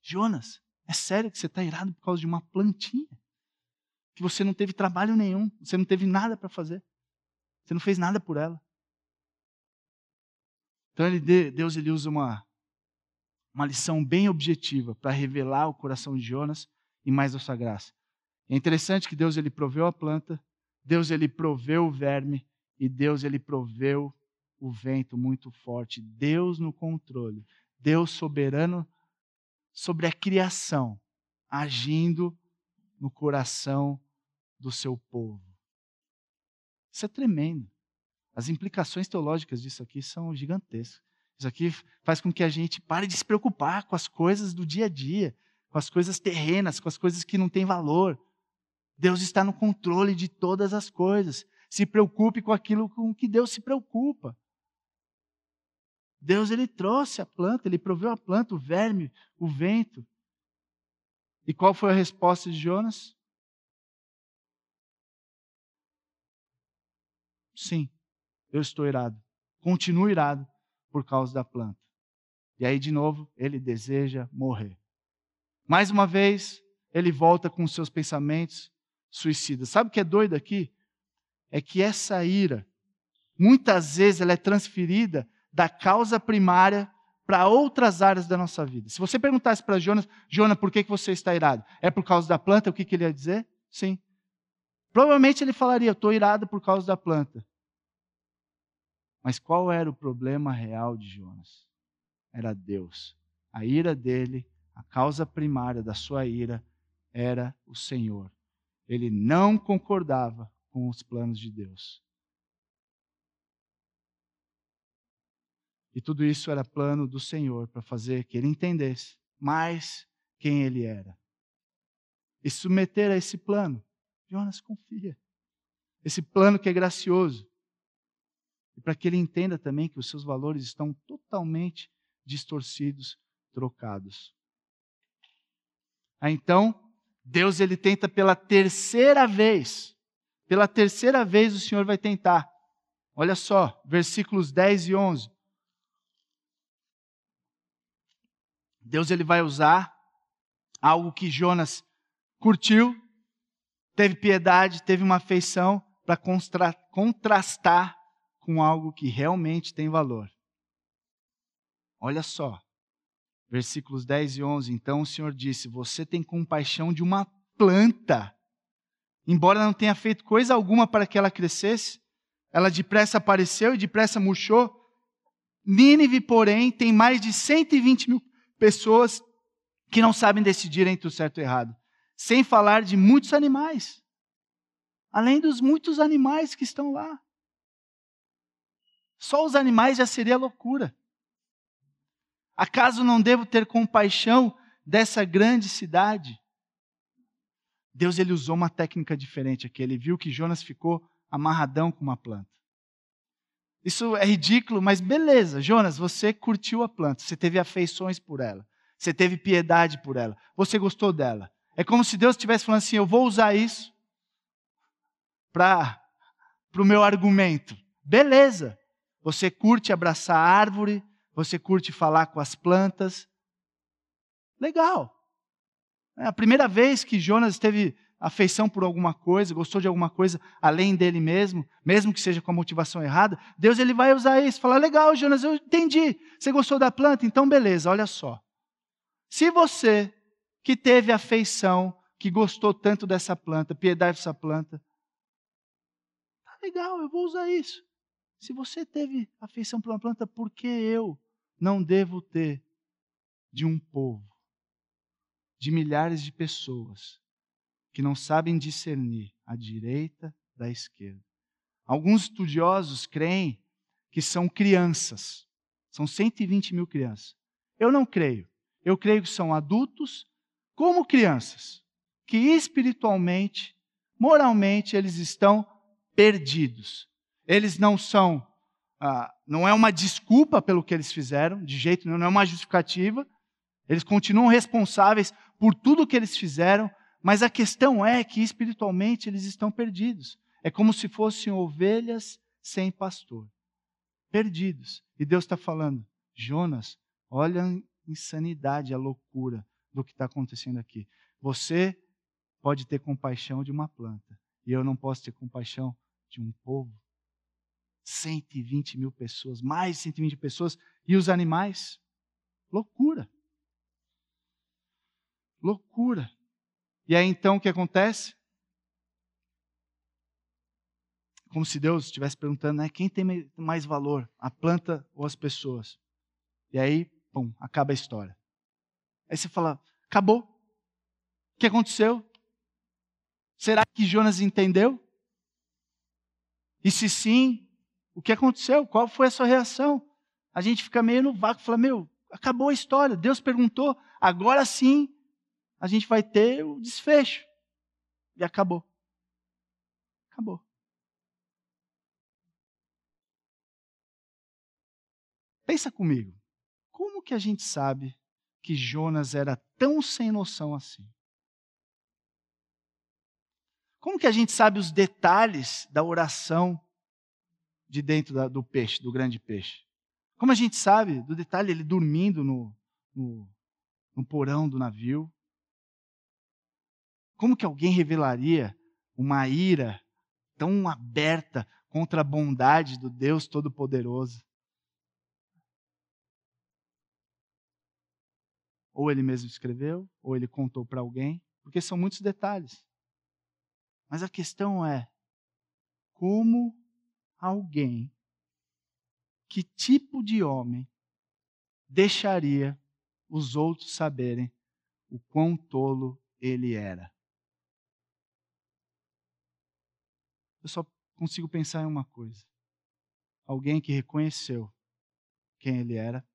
Jonas, é sério que você está irado por causa de uma plantinha? que você não teve trabalho nenhum, você não teve nada para fazer. Você não fez nada por ela. Então ele, Deus ele usa uma, uma lição bem objetiva para revelar o coração de Jonas e mais a sua graça. É interessante que Deus ele proveu a planta, Deus ele proveu o verme e Deus ele proveu o vento muito forte. Deus no controle, Deus soberano sobre a criação, agindo no coração do seu povo. Isso é tremendo. As implicações teológicas disso aqui são gigantescas. Isso aqui faz com que a gente pare de se preocupar com as coisas do dia a dia, com as coisas terrenas, com as coisas que não têm valor. Deus está no controle de todas as coisas. Se preocupe com aquilo com que Deus se preocupa. Deus ele trouxe a planta, ele proveu a planta, o verme, o vento. E qual foi a resposta de Jonas? Sim, eu estou irado. Continuo irado por causa da planta. E aí, de novo, ele deseja morrer. Mais uma vez, ele volta com seus pensamentos suicidas. Sabe o que é doido aqui? É que essa ira, muitas vezes, ela é transferida da causa primária para outras áreas da nossa vida. Se você perguntasse para Jonas, Jonas, por que, que você está irado? É por causa da planta? O que, ele ia dizer? Sim. Provavelmente ele falaria, estou irado por causa da planta. Mas qual era o problema real de Jonas? Era Deus. A ira dele, a causa primária da sua ira, era o Senhor. Ele não concordava com os planos de Deus. E tudo isso era plano do Senhor para fazer que ele entendesse mais quem ele era. E submeter a esse plano. Jonas confia. Esse plano que é gracioso. E para que ele entenda também que os seus valores estão totalmente distorcidos, trocados. Aí então, Deus ele tenta pela terceira vez. Pela terceira vez o Senhor vai tentar. Olha só, versículos 10 e 11. Deus ele vai usar algo que Jonas curtiu, teve piedade, teve uma afeição para contrastar com algo que realmente tem valor. Olha só, versículos 10 e 11. Então o Senhor disse: Você tem compaixão de uma planta, embora não tenha feito coisa alguma para que ela crescesse, ela depressa apareceu e depressa murchou. Nínive, porém, tem mais de 120 mil pessoas que não sabem decidir entre o certo e o errado. Sem falar de muitos animais. Além dos muitos animais que estão lá. Só os animais já seria loucura. Acaso não devo ter compaixão dessa grande cidade? Deus ele usou uma técnica diferente aqui. Ele viu que Jonas ficou amarradão com uma planta. Isso é ridículo, mas beleza, Jonas, você curtiu a planta, você teve afeições por ela, você teve piedade por ela, você gostou dela. É como se Deus estivesse falando assim: eu vou usar isso para o meu argumento. Beleza, você curte abraçar a árvore, você curte falar com as plantas. Legal. É a primeira vez que Jonas esteve afeição por alguma coisa, gostou de alguma coisa além dele mesmo, mesmo que seja com a motivação errada, Deus ele vai usar isso, falar: legal, Jonas, eu entendi. Você gostou da planta? Então beleza, olha só. Se você que teve afeição, que gostou tanto dessa planta, piedade dessa planta, tá legal, eu vou usar isso. Se você teve afeição por uma planta, por que eu não devo ter de um povo, de milhares de pessoas que não sabem discernir a direita da esquerda. Alguns estudiosos creem que são crianças, são 120 mil crianças. Eu não creio. Eu creio que são adultos como crianças, que espiritualmente, moralmente, eles estão perdidos. Eles não são, ah, não é uma desculpa pelo que eles fizeram, de jeito nenhum, não é uma justificativa. Eles continuam responsáveis por tudo o que eles fizeram, mas a questão é que espiritualmente eles estão perdidos. É como se fossem ovelhas sem pastor. Perdidos. E Deus está falando, Jonas, olha a insanidade, a loucura do que está acontecendo aqui. Você pode ter compaixão de uma planta e eu não posso ter compaixão de um povo? 120 mil pessoas, mais de 120 pessoas, e os animais? Loucura. Loucura. E aí então o que acontece? Como se Deus estivesse perguntando, né, quem tem mais valor, a planta ou as pessoas? E aí, pum, acaba a história. Aí você fala, acabou. O que aconteceu? Será que Jonas entendeu? E se sim, o que aconteceu? Qual foi a sua reação? A gente fica meio no vácuo, fala, meu, acabou a história. Deus perguntou, agora sim a gente vai ter o desfecho. E acabou. Acabou. Pensa comigo. Como que a gente sabe que Jonas era tão sem noção assim? Como que a gente sabe os detalhes da oração de dentro da, do peixe, do grande peixe? Como a gente sabe do detalhe ele dormindo no, no, no porão do navio? Como que alguém revelaria uma ira tão aberta contra a bondade do Deus Todo-Poderoso? Ou ele mesmo escreveu, ou ele contou para alguém, porque são muitos detalhes. Mas a questão é: como alguém, que tipo de homem, deixaria os outros saberem o quão tolo ele era? eu só consigo pensar em uma coisa: alguém que reconheceu quem ele era,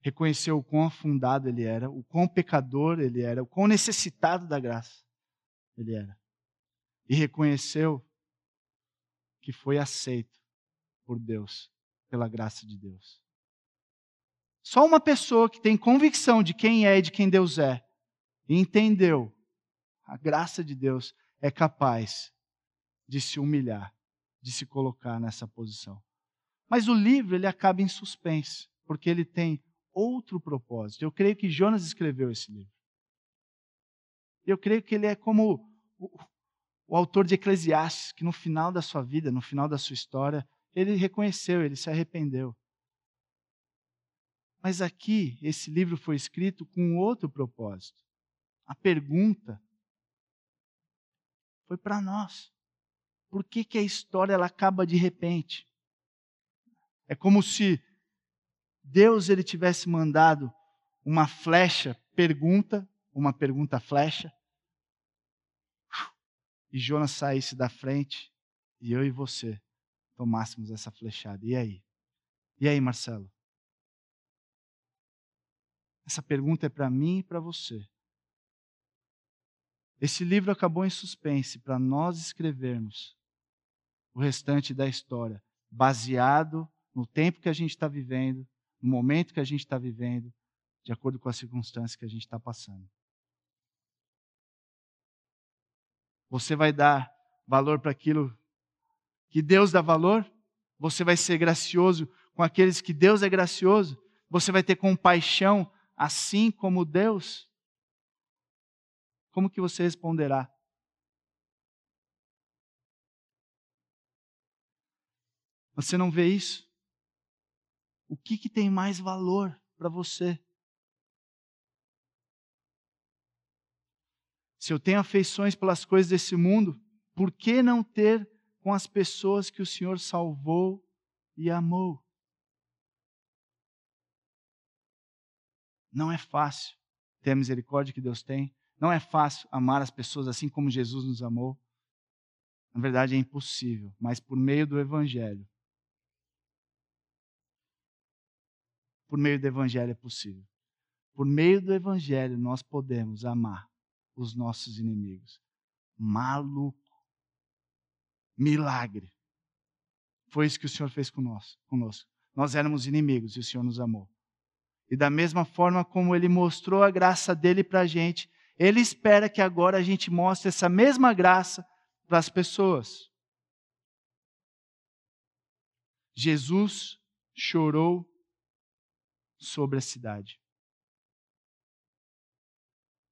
reconheceu o quão afundado ele era, o quão pecador ele era, o quão necessitado da graça ele era, e reconheceu que foi aceito por Deus, pela graça de Deus. Só uma pessoa que tem convicção de quem é e de quem Deus é, e entendeu a graça de Deus, é capaz de se humilhar, de se colocar nessa posição. Mas o livro ele acaba em suspense, porque ele tem outro propósito. Eu creio que Jonas escreveu esse livro. Eu creio que ele é como o, autor de Eclesiastes, que no final da sua vida, no final da sua história, ele reconheceu, ele se arrependeu. Mas aqui, esse livro foi escrito com outro propósito. A pergunta foi para nós. Por que, que a história ela acaba de repente? É como se Deus ele tivesse mandado uma flecha, pergunta, uma pergunta flecha, e Jonas saísse da frente e eu e você tomássemos essa flechada. E aí? E aí, Marcelo? Essa pergunta é para mim e para você. Esse livro acabou em suspense para nós escrevermos o restante da história, baseado no tempo que a gente está vivendo, no momento que a gente está vivendo, de acordo com as circunstâncias que a gente está passando. Você vai dar valor para aquilo que Deus dá valor? Você vai ser gracioso com aqueles que Deus é gracioso? Você vai ter compaixão assim como Deus? Como que você responderá? Você não vê isso? O que, que tem mais valor para você? Se eu tenho afeições pelas coisas desse mundo, por que não ter com as pessoas que o Senhor salvou e amou? Não é fácil ter a misericórdia que Deus tem. Não é fácil amar as pessoas assim como Jesus nos amou. Na verdade, é impossível, mas por meio do Evangelho, por meio do Evangelho é possível. Por meio do Evangelho nós podemos amar os nossos inimigos. Maluco. Milagre. Foi isso que o Senhor fez conosco. Nós éramos inimigos e o Senhor nos amou. E da mesma forma como Ele mostrou a graça dele para a gente, Ele espera que agora a gente mostre essa mesma graça para as pessoas. Jesus chorou sobre a cidade.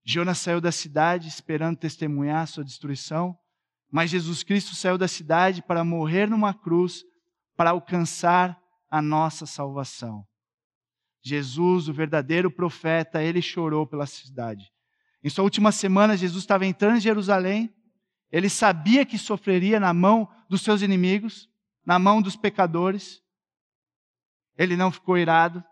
Jonas saiu da cidade esperando testemunhar sua destruição, mas Jesus Cristo saiu da cidade para morrer numa cruz para alcançar a nossa salvação. Jesus, o verdadeiro profeta, ele chorou pela cidade. Em sua última semana, Jesus estava entrando em Jerusalém, ele sabia que sofreria na mão dos seus inimigos, na mão dos pecadores. Ele não ficou irado,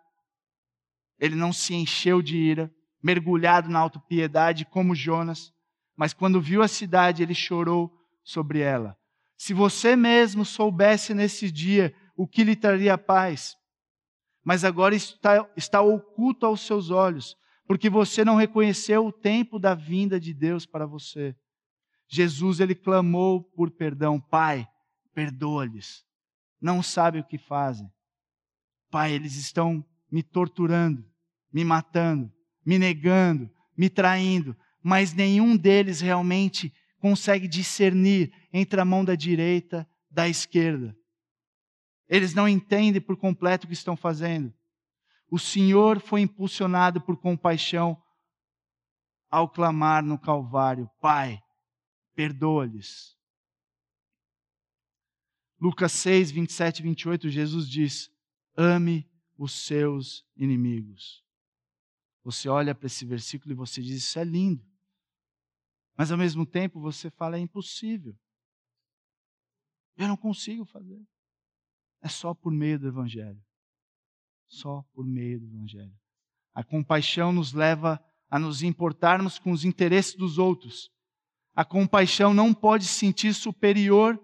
ele não se encheu de ira, mergulhado na autopiedade como Jonas, mas quando viu a cidade, ele chorou sobre ela. Se você mesmo soubesse nesse dia o que lhe traria paz, mas agora está, está oculto aos seus olhos, porque você não reconheceu o tempo da vinda de Deus para você. Jesus, ele clamou por perdão. Pai, perdoa-lhes. Não sabe o que fazem. Pai, eles estão me torturando, me matando me negando, me traindo, mas nenhum deles realmente consegue discernir entre a mão da direita da esquerda. Eles não entendem por completo o que estão fazendo. O Senhor foi impulsionado por compaixão ao clamar no Calvário: Pai, perdoa-lhes. Lucas 6, 27 e 28, Jesus diz: Ame os seus inimigos. Você olha para esse versículo e você diz: Isso é lindo. Mas ao mesmo tempo você fala: É impossível. Eu não consigo fazer. É só por meio do Evangelho. Só por meio do Evangelho. A compaixão nos leva a nos importarmos com os interesses dos outros. A compaixão não pode se sentir superior,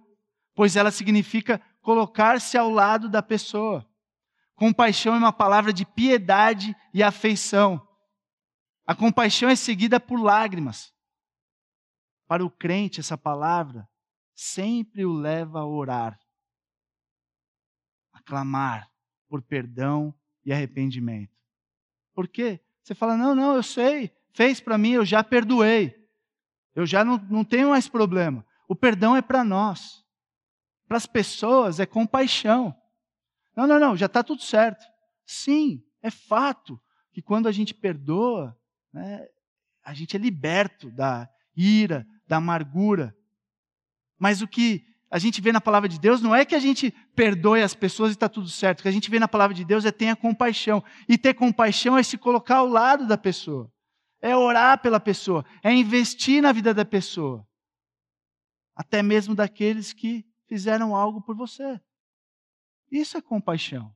pois ela significa colocar-se ao lado da pessoa. Compaixão é uma palavra de piedade e afeição. A compaixão é seguida por lágrimas. Para o crente, essa palavra sempre o leva a orar, a clamar por perdão e arrependimento. Por quê? Você fala: não, não, eu sei, fez para mim, eu já perdoei, eu já não, não tenho mais problema. O perdão é para nós, para as pessoas é compaixão. Não, não, não, já está tudo certo. Sim, é fato que quando a gente perdoa, né, a gente é liberto da ira, da amargura. Mas o que a gente vê na palavra de Deus não é que a gente perdoe as pessoas e está tudo certo. O que a gente vê na palavra de Deus é tenha compaixão. E ter compaixão é se colocar ao lado da pessoa. É orar pela pessoa. É investir na vida da pessoa. Até mesmo daqueles que fizeram algo por você. Isso é compaixão.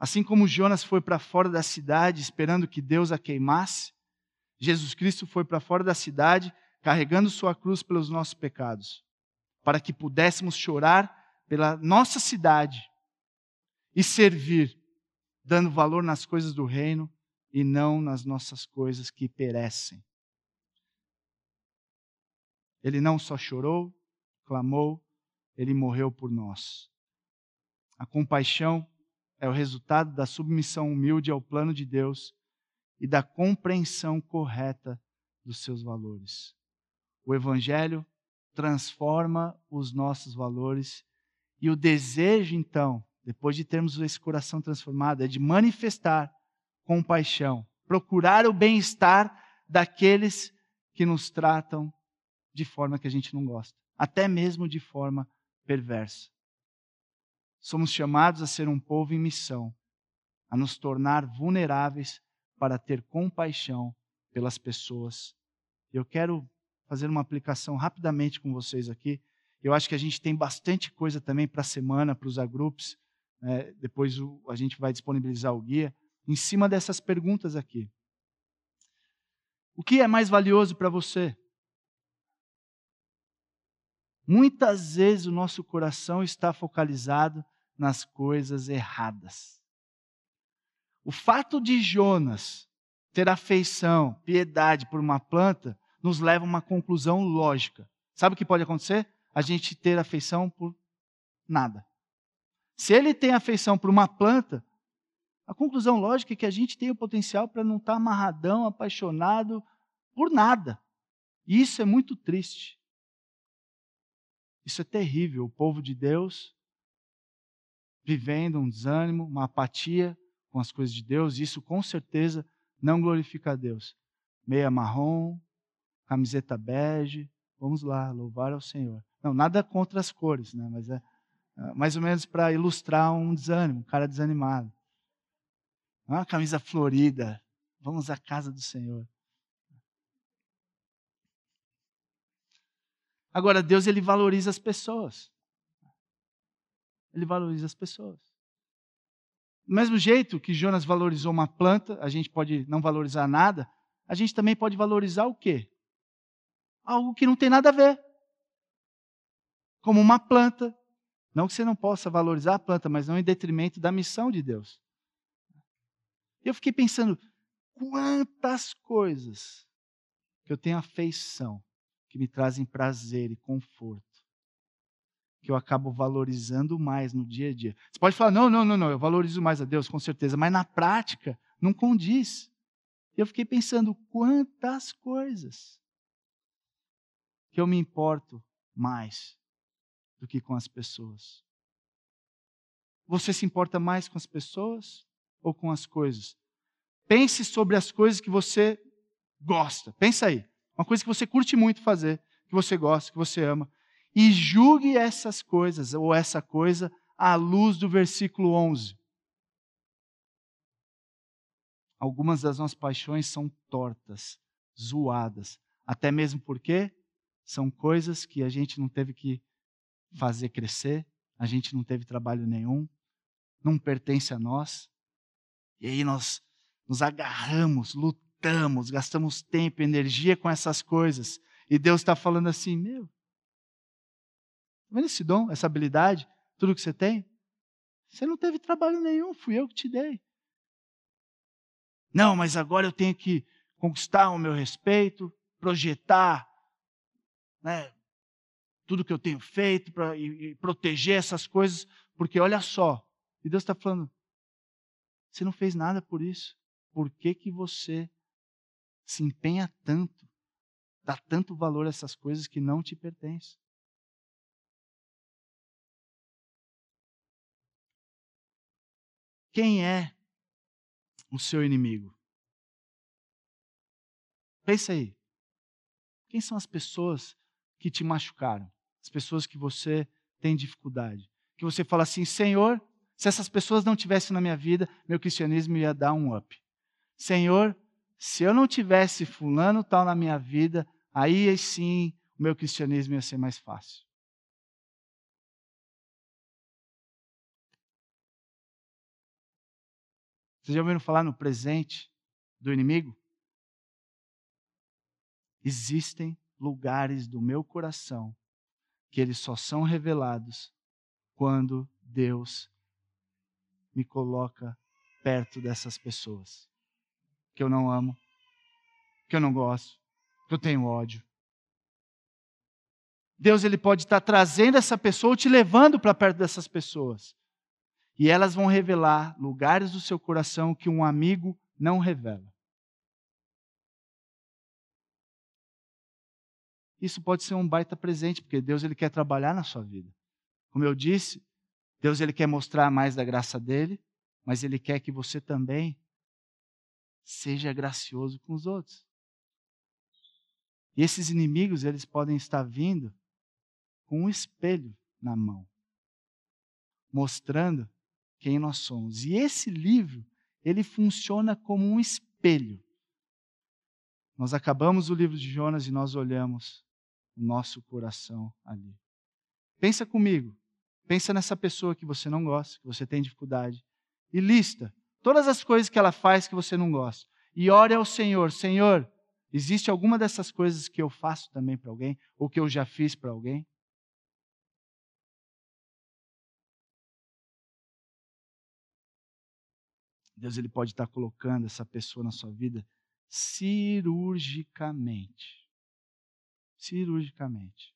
Assim como Jonas foi para fora da cidade esperando que Deus a queimasse, Jesus Cristo foi para fora da cidade carregando sua cruz pelos nossos pecados, para que pudéssemos chorar pela nossa cidade e servir, dando valor nas coisas do reino e não nas nossas coisas que perecem. Ele não só chorou, clamou, ele morreu por nós. A compaixão é o resultado da submissão humilde ao plano de Deus e da compreensão correta dos seus valores. O Evangelho transforma os nossos valores e o desejo, então, depois de termos esse coração transformado, é de manifestar compaixão, procurar o bem-estar daqueles que nos tratam de forma que a gente não gosta, até mesmo de forma perversa. Somos chamados a ser um povo em missão, a nos tornar vulneráveis para ter compaixão pelas pessoas. Eu quero fazer uma aplicação rapidamente com vocês aqui. Eu acho que a gente tem bastante coisa também para a semana, para os agrupos. É, depois o, a gente vai disponibilizar o guia em cima dessas perguntas aqui. O que é mais valioso para você? Muitas vezes o nosso coração está focalizado nas coisas erradas. O fato de Jonas ter afeição, piedade por uma planta, nos leva a uma conclusão lógica. Sabe o que pode acontecer? A gente ter afeição por nada. Se ele tem afeição por uma planta, a conclusão lógica é que a gente tem o potencial para não estar amarradão, apaixonado por nada. E isso é muito triste. Isso é terrível. O povo de Deus vivendo um desânimo, uma apatia com as coisas de Deus, isso com certeza não glorifica a Deus. Meia marrom, camiseta bege, vamos lá, louvar ao Senhor. Não, nada contra as cores, né? mas é, é mais ou menos para ilustrar um desânimo, um cara desanimado. Uma camisa florida, vamos à casa do Senhor. Agora, Deus ele valoriza as pessoas. Ele valoriza as pessoas. Do mesmo jeito que Jonas valorizou uma planta, a gente pode não valorizar nada, a gente também pode valorizar o quê? Algo que não tem nada a ver. Como uma planta. Não que você não possa valorizar a planta, mas não em detrimento da missão de Deus. Eu fiquei pensando, quantas coisas que eu tenho afeição, que me trazem prazer e conforto, que eu acabo valorizando mais no dia a dia. Você pode falar, não, não, não, não, eu valorizo mais a Deus, com certeza, mas na prática não condiz. Eu fiquei pensando, quantas coisas que eu me importo mais do que com as pessoas. Você se importa mais com as pessoas ou com as coisas? Pense sobre as coisas que você gosta. Pensa aí. Uma coisa que você curte muito fazer, que você gosta, que você ama. E julgue essas coisas, ou essa coisa, à luz do versículo 11. Algumas das nossas paixões são tortas, zoadas. Até mesmo porque são coisas que a gente não teve que fazer crescer, a gente não teve trabalho nenhum, não pertence a nós. E aí nós nos agarramos, lutamos, gastamos tempo, energia com essas coisas. E Deus está falando assim: meu, tá vendo esse dom, essa habilidade, tudo que você tem? Você não teve trabalho nenhum, fui eu que te dei. Não, mas agora eu tenho que conquistar o meu respeito, projetar né, tudo que eu tenho feito pra, e, e proteger essas coisas, porque olha só, e Deus está falando, você não fez nada por isso por que, que você se empenha tanto, dá tanto valor a essas coisas que não te pertencem? Quem é o seu inimigo? Pensa aí. Quem são as pessoas que te machucaram? As pessoas que você tem dificuldade? Que você fala assim, Senhor, se essas pessoas não tivessem na minha vida, meu cristianismo ia dar um up. Senhor, se eu não tivesse fulano tal na minha vida, aí sim o meu cristianismo ia ser mais fácil. Vocês já ouviram falar no presente do inimigo? Existem lugares do meu coração que eles só são revelados quando Deus me coloca perto dessas pessoas que eu não amo, que eu não gosto, que eu tenho ódio. Deus ele pode estar trazendo essa pessoa ou te levando para perto dessas pessoas. E elas vão revelar lugares do seu coração que um amigo não revela. Isso pode ser um baita presente, porque Deus ele quer trabalhar na sua vida. Como eu disse, Deus ele quer mostrar mais da graça dele, mas ele quer que você também seja gracioso com os outros. E esses inimigos, eles podem estar vindo com um espelho na mão, mostrando quem nós somos. E esse livro, ele funciona como um espelho. Nós acabamos o livro de Jonas e nós olhamos o nosso coração ali. Pensa comigo. Pensa nessa pessoa que você não gosta, que você tem dificuldade. E lista todas as coisas que ela faz que você não gosta. E ore ao Senhor: Senhor, existe alguma dessas coisas que eu faço também para alguém? Ou que eu já fiz para alguém? Deus ele pode estar colocando essa pessoa na sua vida cirurgicamente. Cirurgicamente.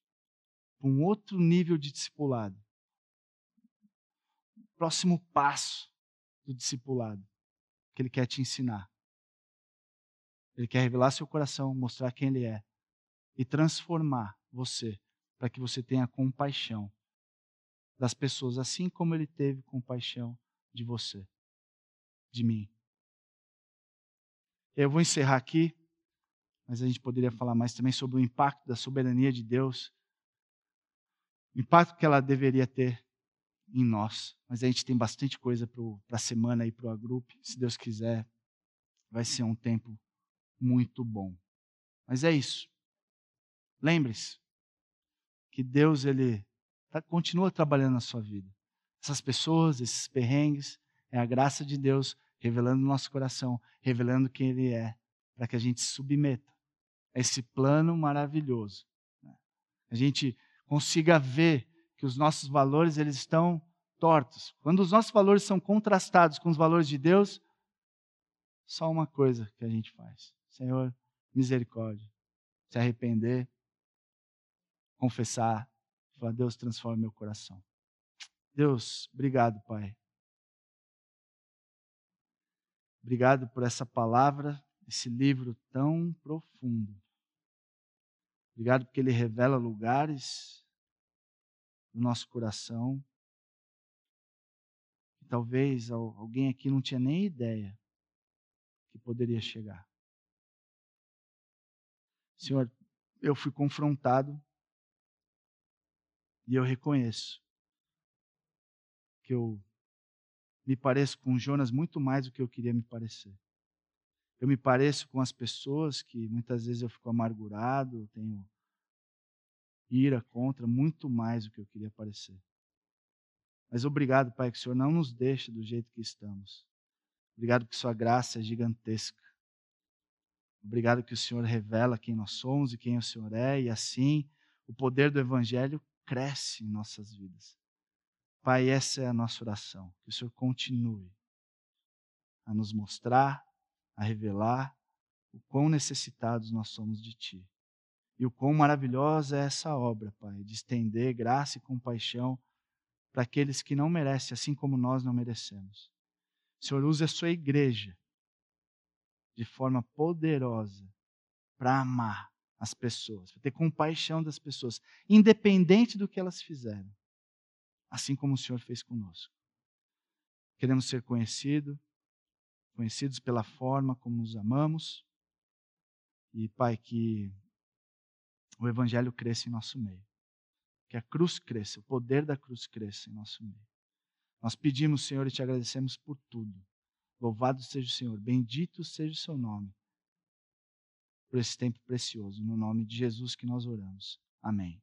Um outro nível de discipulado. Próximo passo do discipulado que ele quer te ensinar. Ele quer revelar seu coração, mostrar quem ele é e transformar você para que você tenha compaixão das pessoas, assim como ele teve compaixão de você, de mim. Eu vou encerrar aqui, mas a gente poderia falar mais também sobre o impacto da soberania de Deus, o impacto que ela deveria ter em nós. Mas a gente tem bastante coisa para a semana e para o agrupe. Se Deus quiser, vai ser um tempo muito bom. Mas é isso. Lembre-se que Deus ele tá, continua trabalhando na sua vida. Essas pessoas, esses perrengues, é a graça de Deus revelando no nosso coração, revelando quem Ele é, para que a gente submeta a esse plano maravilhoso. Né? A gente consiga ver que os nossos valores eles estão tortos. Quando os nossos valores são contrastados com os valores de Deus, só uma coisa que a gente faz: Senhor, misericórdia. Se arrepender, confessar, falar: Deus, transforma meu coração. Deus, obrigado, Pai. Obrigado por essa palavra, esse livro tão profundo. Obrigado porque ele revela lugares do nosso coração que talvez alguém aqui não tinha nem ideia que poderia chegar. Senhor, eu fui confrontado e eu reconheço que eu me pareço com Jonas muito mais do que eu queria me parecer. Eu me pareço com as pessoas que muitas vezes eu fico amargurado, tenho ira contra muito mais do que eu queria parecer. Mas obrigado, Pai, que o Senhor não nos deixa do jeito que estamos. Obrigado que Sua graça é gigantesca. Obrigado que o Senhor revela quem nós somos e quem o Senhor é, e assim o poder do Evangelho cresce em nossas vidas. Pai, essa é a nossa oração. Que o Senhor continue a nos mostrar, a revelar o quão necessitados nós somos de Ti. E o quão maravilhosa é essa obra, Pai, de estender graça e compaixão para aqueles que não merecem, assim como nós não merecemos. Senhor usa a sua igreja de forma poderosa para amar as pessoas, para ter compaixão das pessoas, independente do que elas fizeram assim como o Senhor fez conosco. Queremos ser conhecidos, conhecidos pela forma como nos amamos. E, Pai, que o Evangelho cresça em nosso meio. Que a cruz cresça, o poder da cruz cresça em nosso meio. Nós pedimos, Senhor, e te agradecemos por tudo. Louvado seja o Senhor, bendito seja o seu nome, por esse tempo precioso. No nome de Jesus que nós oramos. Amém.